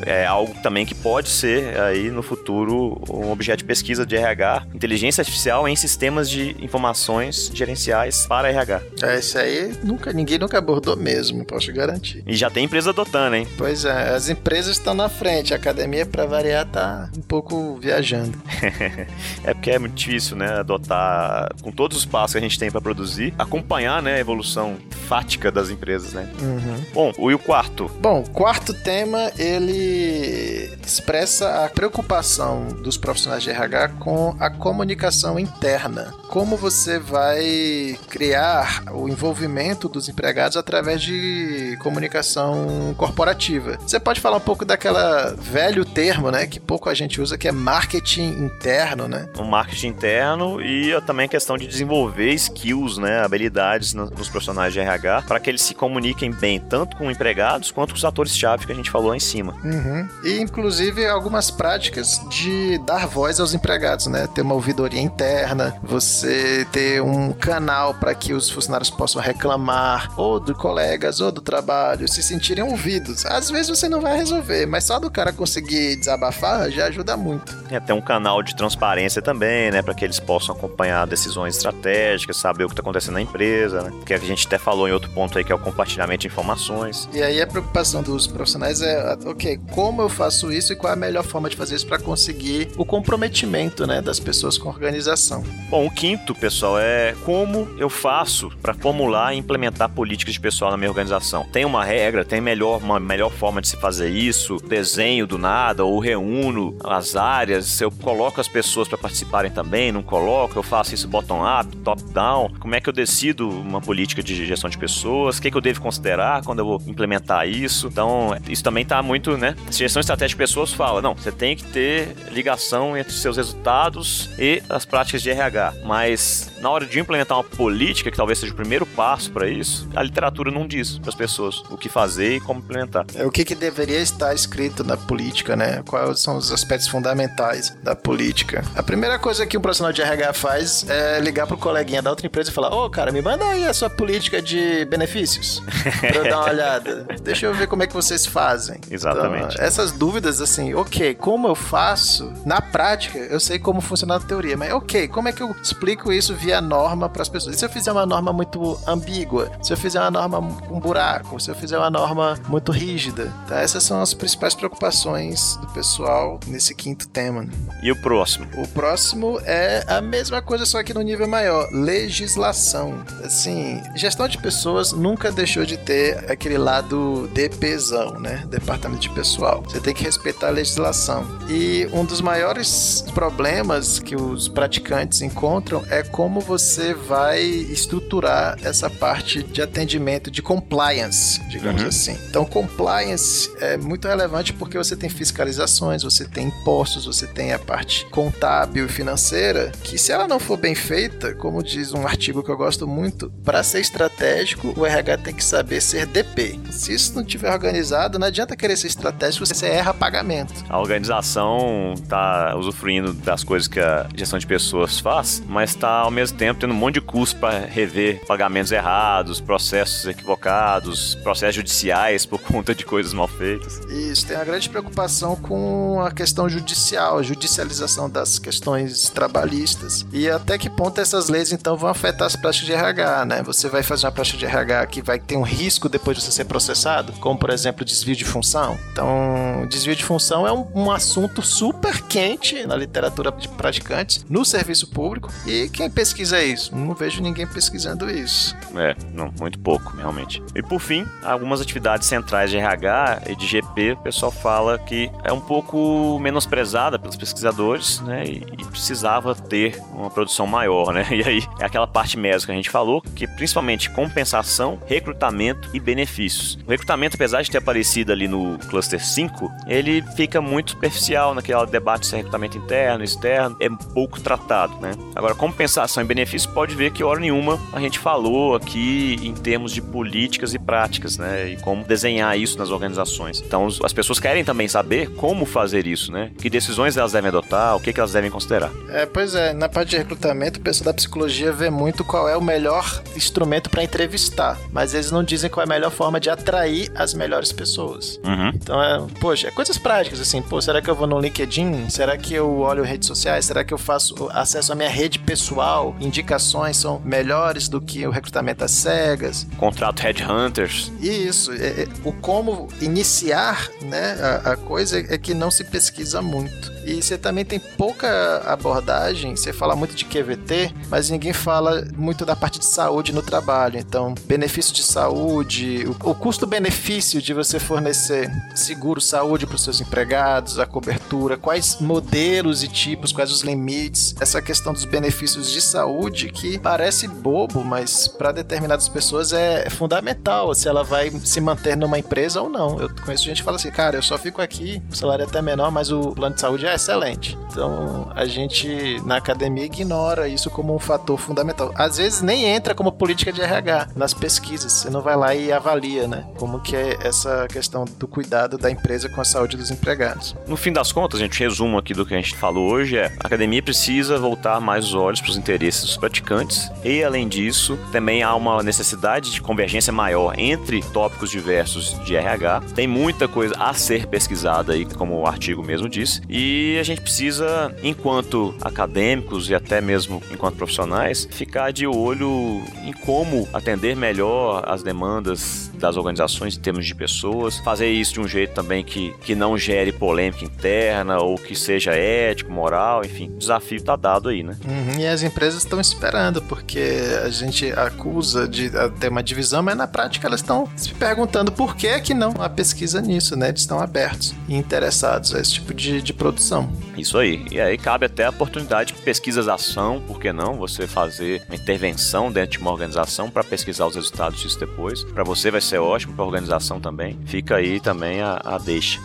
é algo também que pode ser aí no futuro um objeto de pesquisa de RH, inteligência artificial em sistemas de informações gerenciais para RH. É, isso aí nunca, ninguém nunca abordou mesmo, posso garantir. E já tem empresa adotando, hein? Pois é, as empresas estão na frente, a academia, para variar, tá um pouco viajando. é porque é muito difícil, né, adotar com todos os passos que a gente tem para produzir, acompanhar, né, a evolução fática das empresas, né? Uhum. Bom, e o quarto? Bom, quarto tema, ele expressa a preocupação dos profissionais de RH com a comunicação interna. Como você vai criar o envolvimento dos empregados através de comunicação corporativa. Você pode falar um pouco daquela velho termo, né, que pouco a gente usa, que é marketing interno, né? O marketing interno e também a questão de desenvolver skills, né, habilidades nos profissionais de RH para que eles se comuniquem bem tanto com empregados quanto com os atores-chave que a gente falou lá em cima. Uhum. E inclusive algumas práticas de dar voz aos empregados, né? Ter uma ouvidoria interna, você ter um canal para que os funcionários possam reclamar, ou de colegas, ou do trabalho, se sentirem ouvidos. Às vezes você não vai resolver, mas só do cara conseguir desabafar já ajuda muito. É ter um canal de transparência também, né? Para que eles possam acompanhar decisões estratégicas, saber o que está acontecendo na empresa, né? Que a gente até falou em outro ponto aí, que é o compartilhamento de informações. E aí a preocupação dos profissionais é, ok, como eu faço isso e qual é a melhor forma de fazer isso para conseguir o comprometimento, né, das pessoas com a organização. Bom, o quinto, pessoal, é como eu faço para formular e implementar políticas de pessoal na minha organização. Tem uma regra, tem melhor, uma melhor forma de se fazer isso, desenho do nada, ou reúno as áreas, eu coloco as pessoas para participarem também, não coloco, eu faço isso bottom-up, top-down, como é que eu decido uma política de gestão de pessoas, o que, é que eu devo considerar quando eu vou implementar isso. Então, isso também está muito, né? A gestão estratégica de pessoas fala, não, você tem que ter ligação entre seus resultados e as práticas de RH, mas na hora de implementar uma política, que talvez seja o primeiro passo para isso, a literatura não diz para as pessoas o que fazer e como implementar. É o que, que deveria estar escrito na política, né? Quais são os aspectos fundamentais da política? A primeira coisa que um profissional de RH faz é ligar pro coleguinha da outra empresa e falar: Ô, oh, cara, me manda aí a sua política de benefícios pra eu dar uma olhada. Deixa eu ver como é que vocês fazem. Exatamente. Então, essas dúvidas, assim, ok, como eu faço? Na prática, eu sei como funciona a teoria, mas ok, como é que eu explico isso via norma para as pessoas? E se eu fizer uma norma muito ambígua? Se eu fizer uma norma com buraco? Se eu fizer uma norma muito rígida? Tá? Essas são as principais preocupações do pessoal nesse quinto tema. E o próximo? O próximo é a mesma coisa, só que no nível maior: legislação. Assim, gestão de pessoas nunca deixou de ter aquele lado DPzão, né? Departamento de Pessoal. Você tem que respeitar a legislação. E um dos maiores problemas que os praticantes encontram é como você vai estruturar essa parte de atendimento, de compliance, digamos uhum. assim. Então, compliance é muito relevante porque você tem fiscalizações, você tem impostos, você tem a parte contábil e financeira, que se ela não for bem feita, como diz um artigo que eu gosto muito, para ser estratégico, o RH tem que saber ser DP. Se isso não tiver organizado, não adianta querer ser estratégico, você erra pagamento. A organização está usufruindo das coisas que a gestão de pessoas faz, mas está ao mesmo tempo tendo um monte de custo para rever pagamentos errados, processos equivocados, processos judiciais por conta de coisas mal feitas. Isso, tem uma grande preocupação com a questão judicial, a judicialização das questões trabalhistas. E até que ponto essas leis então vão afetar as práticas de RH, né? Você vai fazer uma prática de RH que vai ter um risco depois de você ser processado, como por exemplo desvio de função. Então, desvio de função é um, um assunto super quente na literatura de praticantes, no serviço público. E quem pesquisa isso? Não vejo ninguém pesquisando isso. É, não, muito pouco, realmente. E por fim, algumas atividades centrais de RH e de GP, o pessoal fala que é um pouco menosprezada pelos pesquisadores, né? E, e precisava ter uma produção maior, né? E aí é aquela parte médica que a gente falou, que principalmente compensação, recrutamento e benefícios. O recrutamento, apesar de ter aparecido ali no cluster 5, ele fica muito superficial naquele debate se é recrutamento interno, externo, é pouco tratado, né? Agora, compensação e benefício, pode ver que hora nenhuma a gente falou aqui em termos de políticas e práticas, né? E como desenhar isso nas organizações. Então, as pessoas querem também saber como fazer isso, né? Que decisões elas devem adotar, o que, que elas devem considerar. É, pois é, na parte de recrutamento, o pessoal da psicologia vê muito qual é o melhor instrumento para entrevistar, mas eles não dizem qual é a melhor forma de atrair as melhores pessoas. Uhum. Então, é, poxa, é coisas práticas, assim, pô, será que eu vou no LinkedIn? Será que eu olho redes sociais? Será que eu faço acesso à minha rede pessoal? Indicações são melhores do que o recrutamento às cegas? Contrato Headhunters. Isso, é, é, o como iniciar, né, a, a coisa é que não se pesquisa muito. E você também tem pouca abordagem, você fala muito de QVT, mas ninguém fala muito da parte de saúde no trabalho. Então, benefício de saúde, o, o custo-benefício de você fornecer seguro saúde para os seus empregados, a cobertura, quais modelos e tipos, quais os limites, essa questão dos benefícios de saúde que parece bobo, mas para determinadas pessoas é fundamental se ela vai se manter numa empresa ou não. Eu conheço gente que fala assim, cara, eu só fico aqui, o salário é até menor, mas o plano de saúde é excelente. Então a gente na academia ignora isso como um fator fundamental. Às vezes nem entra como política de RH nas pesquisas. Você não vai lá e avalia, né? Como que é essa questão do cuidado da empresa com a saúde dos empregados. No fim das contas, a gente resumo aqui do que a gente falou hoje é a academia precisa voltar mais os olhos para os interesses dos praticantes e além disso também há uma necessidade de convergência maior entre tópicos diversos de RH. Tem muita coisa a ser pesquisada aí, como o artigo mesmo disse, e a gente precisa, enquanto acadêmicos e até mesmo enquanto profissionais, ficar de olho em como atender melhor as demandas das organizações em termos de pessoas, fazer isso de um jeito também que, que não gere polêmica interna ou que seja ético, moral, enfim, o desafio está dado aí, né? Uhum, e as empresas estão esperando, porque a gente acusa de ter uma divisão, mas na prática elas estão se perguntando por que que não há pesquisa nisso, né? Eles estão abertos e interessados a esse tipo de, de produção. Isso aí. E aí cabe até a oportunidade de pesquisas ação, por que não? Você fazer uma intervenção dentro de uma organização para pesquisar os resultados disso depois. Para você vai ser ótimo, para a organização também. Fica aí também a, a deixa.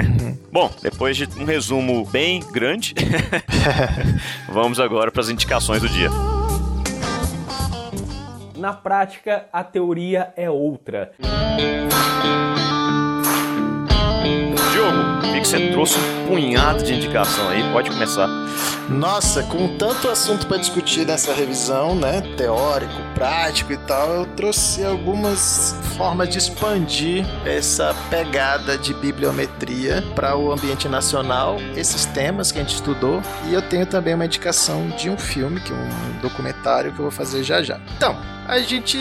Bom, depois de um resumo bem grande, vamos agora para as indicações do dia. Na prática, a teoria é outra. Diogo, vi que você trouxe um punhado de indicação aí, pode começar. Nossa, com tanto assunto para discutir nessa revisão, né? Teórico, prático e tal, eu trouxe algumas formas de expandir essa pegada de bibliometria para o ambiente nacional, esses temas que a gente estudou. E eu tenho também uma indicação de um filme, que é um documentário que eu vou fazer já já. Então, a gente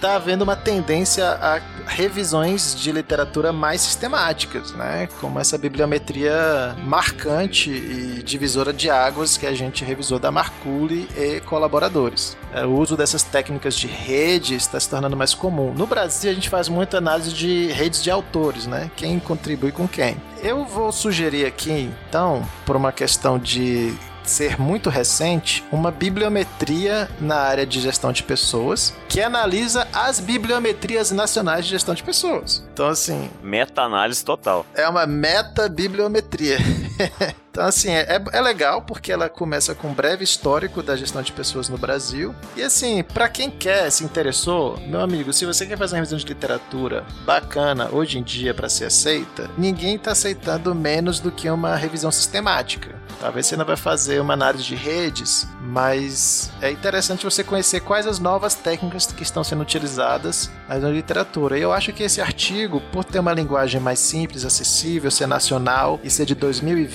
tá vendo uma tendência a revisões de literatura mais sistemáticas, né? Como essa bibliometria marcante e divisora de águas que a gente revisou da Marculi e colaboradores. É, o uso dessas técnicas de rede está se tornando mais comum. No Brasil, a gente faz muita análise de redes de autores, né? Quem contribui com quem. Eu vou sugerir aqui, então, por uma questão de ser muito recente, uma bibliometria na área de gestão de pessoas que analisa as bibliometrias nacionais de gestão de pessoas. Então, assim. Meta-análise total. É uma meta-bibliometria. Então, assim, é, é legal porque ela começa com um breve histórico da gestão de pessoas no Brasil. E, assim, para quem quer, se interessou, meu amigo, se você quer fazer uma revisão de literatura bacana hoje em dia para ser aceita, ninguém tá aceitando menos do que uma revisão sistemática. Talvez você não vai fazer uma análise de redes, mas é interessante você conhecer quais as novas técnicas que estão sendo utilizadas na literatura. E eu acho que esse artigo, por ter uma linguagem mais simples, acessível, ser nacional e ser de 2020,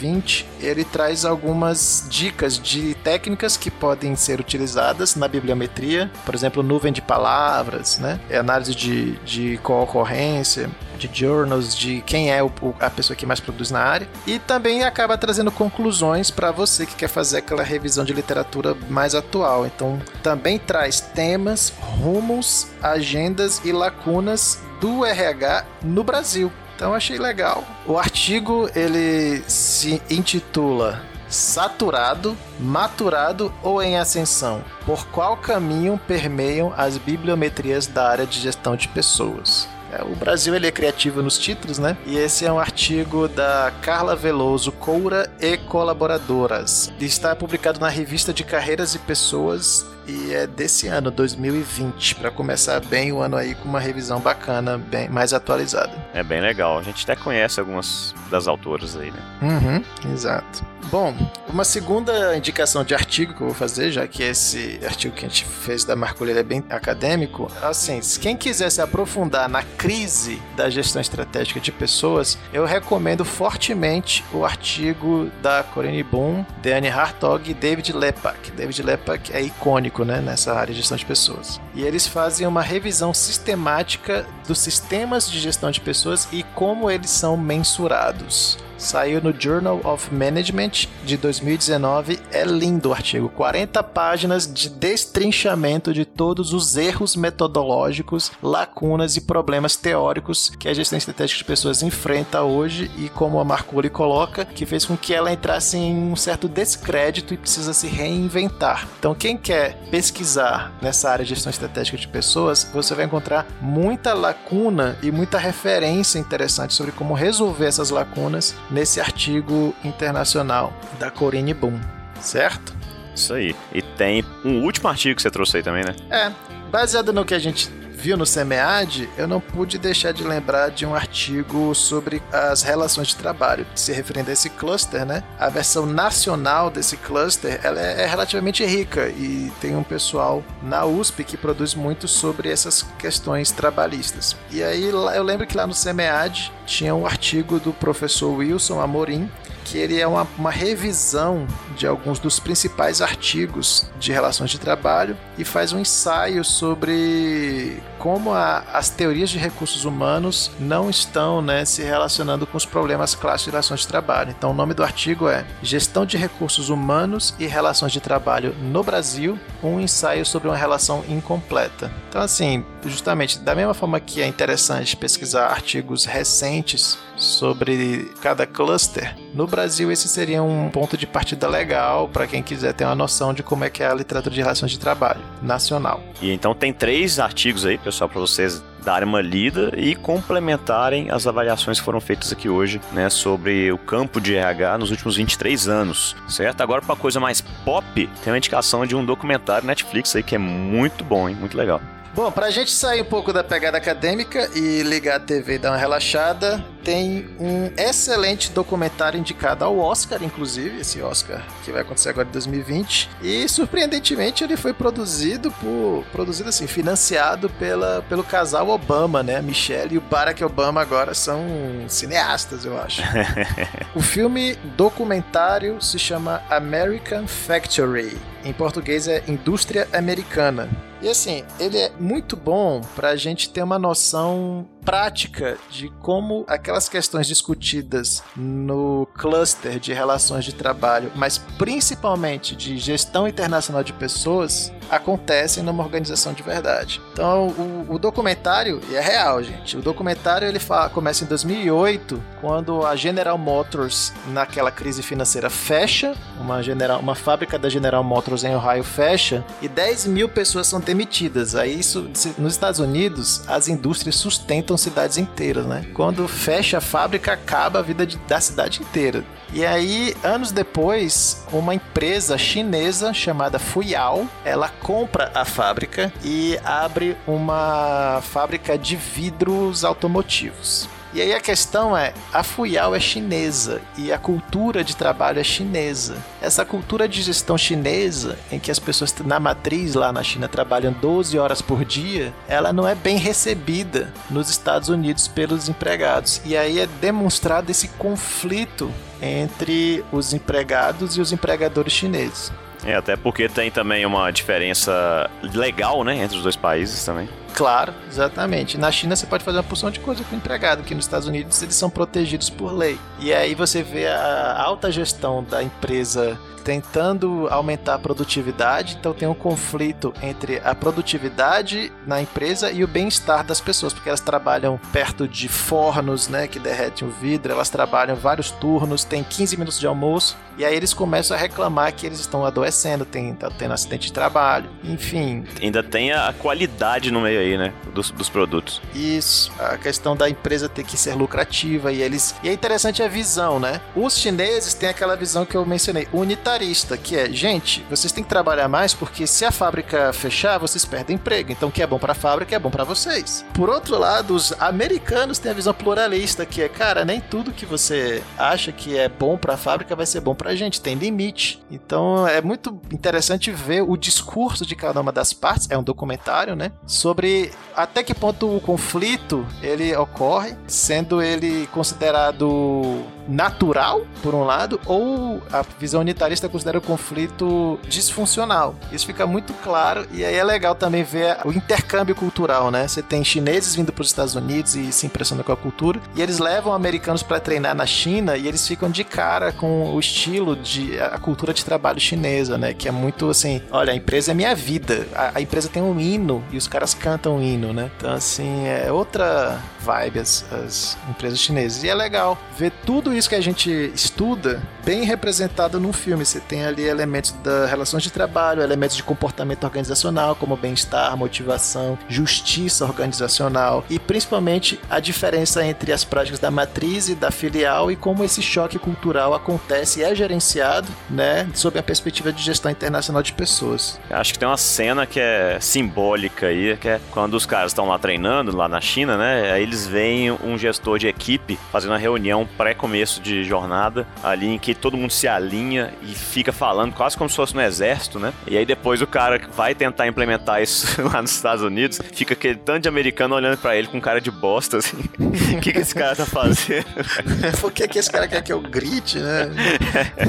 ele traz algumas dicas de técnicas que podem ser utilizadas na bibliometria, por exemplo, nuvem de palavras, né? É análise de, de co-ocorrência, de journals, de quem é o, a pessoa que mais produz na área, e também acaba trazendo conclusões para você que quer fazer aquela revisão de literatura mais atual. Então, também traz temas, rumos, agendas e lacunas do RH no Brasil. Então achei legal. O artigo ele se intitula Saturado, maturado ou em ascensão? Por qual caminho permeiam as bibliometrias da área de gestão de pessoas? É, o Brasil ele é criativo nos títulos, né? E esse é um artigo da Carla Veloso Coura e colaboradoras. Está publicado na revista de Carreiras e Pessoas e é desse ano, 2020, para começar bem o ano aí com uma revisão bacana, bem mais atualizada. É bem legal. A gente até conhece algumas das autoras aí, né? Uhum, exato. Bom, uma segunda indicação de artigo que eu vou fazer, já que esse artigo que a gente fez da Marcolheira é bem acadêmico, assim, se quem quiser se aprofundar na crise da gestão estratégica de pessoas, eu recomendo fortemente o artigo da Corinne Boom, Dani Hartog e David Lepak. David Lepak é icônico, né, nessa área de gestão de pessoas. E eles fazem uma revisão sistemática dos sistemas de gestão de pessoas e como eles são mensurados. Saiu no Journal of Management de 2019. É lindo o artigo. 40 páginas de destrinchamento de todos os erros metodológicos, lacunas e problemas teóricos que a gestão estratégica de pessoas enfrenta hoje e como a Marculi coloca, que fez com que ela entrasse em um certo descrédito e precisa se reinventar. Então, quem quer pesquisar nessa área de gestão estratégica de pessoas, você vai encontrar muita lacuna e muita referência interessante sobre como resolver essas lacunas nesse artigo internacional da Corine Boom, certo? Isso aí. E tem um último artigo que você trouxe aí também, né? É, baseado no que a gente viu no SEMEAD, eu não pude deixar de lembrar de um artigo sobre as relações de trabalho, se referindo a esse cluster, né? A versão nacional desse cluster, ela é, é relativamente rica e tem um pessoal na USP que produz muito sobre essas questões trabalhistas. E aí eu lembro que lá no SEMEAD tinha um artigo do professor Wilson Amorim, que ele é uma, uma revisão de alguns dos principais artigos de relações de trabalho e faz um ensaio sobre como a, as teorias de recursos humanos não estão né, se relacionando com os problemas clássicos de relações de trabalho. Então, o nome do artigo é Gestão de Recursos Humanos e Relações de Trabalho no Brasil, um ensaio sobre uma relação incompleta. Então, assim, justamente da mesma forma que é interessante pesquisar artigos recentes sobre cada cluster, no Brasil esse seria um ponto de partida legal para quem quiser ter uma noção de como é que é a literatura de relações de trabalho nacional. E então tem três artigos aí, pessoal, para vocês darem uma lida e complementarem as avaliações que foram feitas aqui hoje, né, sobre o campo de RH nos últimos 23 anos, certo? Agora para coisa mais pop, tem uma indicação de um documentário Netflix aí que é muito bom, hein? Muito legal. Bom, pra gente sair um pouco da pegada acadêmica e ligar a TV e dar uma relaxada, tem um excelente documentário indicado ao Oscar, inclusive, esse Oscar que vai acontecer agora em 2020. E surpreendentemente ele foi produzido por. produzido assim, financiado pela, pelo casal Obama, né? A Michelle e o Barack Obama agora são cineastas, eu acho. o filme documentário se chama American Factory. Em português é Indústria Americana. E assim, ele é muito bom para a gente ter uma noção prática de como aquelas questões discutidas no cluster de relações de trabalho, mas principalmente de gestão internacional de pessoas, acontecem numa organização de verdade. Então, o, o documentário, e é real, gente, o documentário ele fala, começa em 2008, quando a General Motors, naquela crise financeira, fecha, uma, general, uma fábrica da General Motors em Ohio fecha, e 10 mil pessoas são demitidas. Aí, isso, nos Estados Unidos, as indústrias sustentam cidades inteiras, né? Quando fecha a fábrica, acaba a vida de, da cidade inteira. E aí, anos depois, uma empresa chinesa chamada Fuyao, ela compra a fábrica e abre uma fábrica de vidros automotivos. E aí a questão é, a Fuyao é chinesa e a cultura de trabalho é chinesa. Essa cultura de gestão chinesa, em que as pessoas na matriz lá na China trabalham 12 horas por dia, ela não é bem recebida nos Estados Unidos pelos empregados. E aí é demonstrado esse conflito entre os empregados e os empregadores chineses. É, até porque tem também uma diferença legal, né, entre os dois países também. Claro, exatamente. Na China você pode fazer uma porção de coisa com o empregado, que nos Estados Unidos eles são protegidos por lei. E aí você vê a alta gestão da empresa tentando aumentar a produtividade, então tem um conflito entre a produtividade na empresa e o bem-estar das pessoas, porque elas trabalham perto de fornos, né, que derretem o vidro, elas trabalham vários turnos, tem 15 minutos de almoço, e aí eles começam a reclamar que eles estão adoecendo, tem, tá tendo acidente de trabalho, enfim. Ainda tem a qualidade no meio aí, né, dos, dos produtos. Isso, a questão da empresa ter que ser lucrativa e eles... E é interessante a visão, né? Os chineses têm aquela visão que eu mencionei, unitária utilitarista, que é, gente, vocês têm que trabalhar mais porque se a fábrica fechar, vocês perdem emprego. Então, o que é bom para a fábrica é bom para vocês. Por outro lado, os americanos têm a visão pluralista, que é, cara, nem tudo que você acha que é bom para a fábrica vai ser bom para a gente, tem limite. Então, é muito interessante ver o discurso de cada uma das partes, é um documentário, né, sobre até que ponto o conflito ele ocorre, sendo ele considerado natural, por um lado, ou a visão unitarista considera o conflito disfuncional. Isso fica muito claro e aí é legal também ver o intercâmbio cultural, né? Você tem chineses vindo para os Estados Unidos e se impressionando com a cultura, e eles levam americanos para treinar na China e eles ficam de cara com o estilo de a cultura de trabalho chinesa, né? Que é muito assim, olha, a empresa é minha vida. A, a empresa tem um hino e os caras cantam um hino, né? Então assim, é outra vibe as, as empresas chinesas. E é legal ver tudo isso que a gente estuda bem representado num filme. Você tem ali elementos da relações de trabalho, elementos de comportamento organizacional, como bem-estar, motivação, justiça organizacional e principalmente a diferença entre as práticas da matriz e da filial e como esse choque cultural acontece e é gerenciado, né, sob a perspectiva de gestão internacional de pessoas. Acho que tem uma cena que é simbólica aí, que é quando os caras estão lá treinando, lá na China, né? Aí eles veem um gestor de equipe fazendo uma reunião pré-começo de jornada, ali em que todo mundo se alinha e fica falando quase como se fosse no exército, né? E aí depois o cara vai tentar implementar isso lá nos Estados Unidos, fica aquele tanto de americano olhando para ele com cara de bosta, assim. O que, que esse cara tá fazendo? Por que, que esse cara quer que eu grite, né?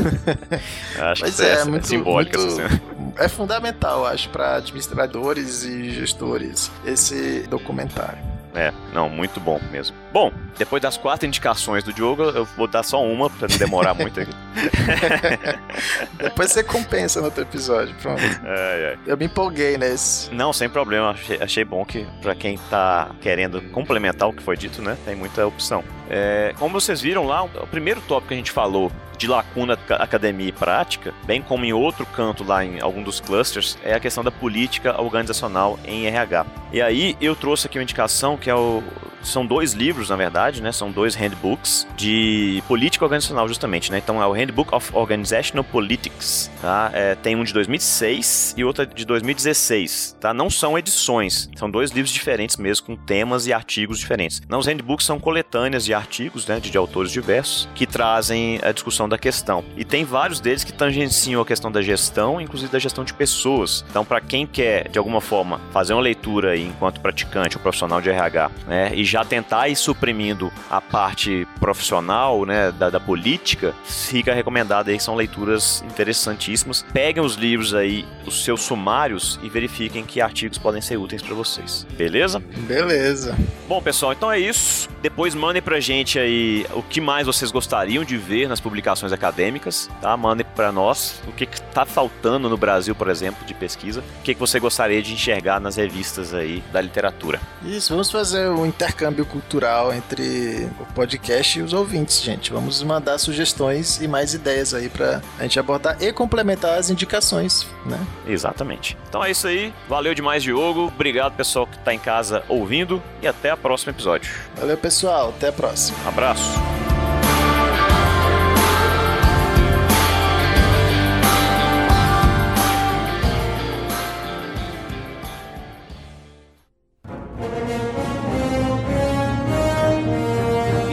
Acho Mas que é, é muito simbólica muito, essa cena. É fundamental, acho, para administradores e gestores esse documentário. É, não, muito bom mesmo. Bom, depois das quatro indicações do Diogo, eu vou dar só uma pra não demorar muito aqui. depois você compensa no outro episódio, pronto. É, é. Eu me empolguei nesse. Não, sem problema. Achei, achei bom que pra quem tá querendo complementar o que foi dito, né, tem muita opção. É, como vocês viram lá, o primeiro tópico que a gente falou de lacuna academia e prática, bem como em outro canto lá em algum dos clusters, é a questão da política organizacional em RH. E aí eu trouxe aqui uma indicação que é o são dois livros, na verdade, né? São dois handbooks de política organizacional, justamente, né? Então é o Handbook of Organizational Politics, tá? É, tem um de 2006 e outro de 2016, tá? Não são edições, são dois livros diferentes mesmo, com temas e artigos diferentes. Não, os handbooks são coletâneas de artigos, né? De, de autores diversos, que trazem a discussão da questão. E tem vários deles que tangenciam a questão da gestão, inclusive da gestão de pessoas. Então, para quem quer, de alguma forma, fazer uma leitura aí, enquanto praticante ou profissional de RH, né? E já tentar ir suprimindo a parte profissional, né, da, da política, fica recomendado aí, são leituras interessantíssimas. Peguem os livros aí, os seus sumários e verifiquem que artigos podem ser úteis para vocês. Beleza? Beleza. Bom, pessoal, então é isso. Depois mandem pra gente aí o que mais vocês gostariam de ver nas publicações acadêmicas, tá? Mandem para nós o que, que tá faltando no Brasil, por exemplo, de pesquisa. O que, que você gostaria de enxergar nas revistas aí da literatura. Isso, vamos fazer um intercâmbio intercâmbio cultural entre o podcast e os ouvintes, gente. Vamos mandar sugestões e mais ideias aí pra a gente abordar e complementar as indicações, né? Exatamente. Então é isso aí. Valeu demais, Diogo. Obrigado, pessoal que tá em casa ouvindo e até o próximo episódio. Valeu, pessoal. Até a próxima. abraço.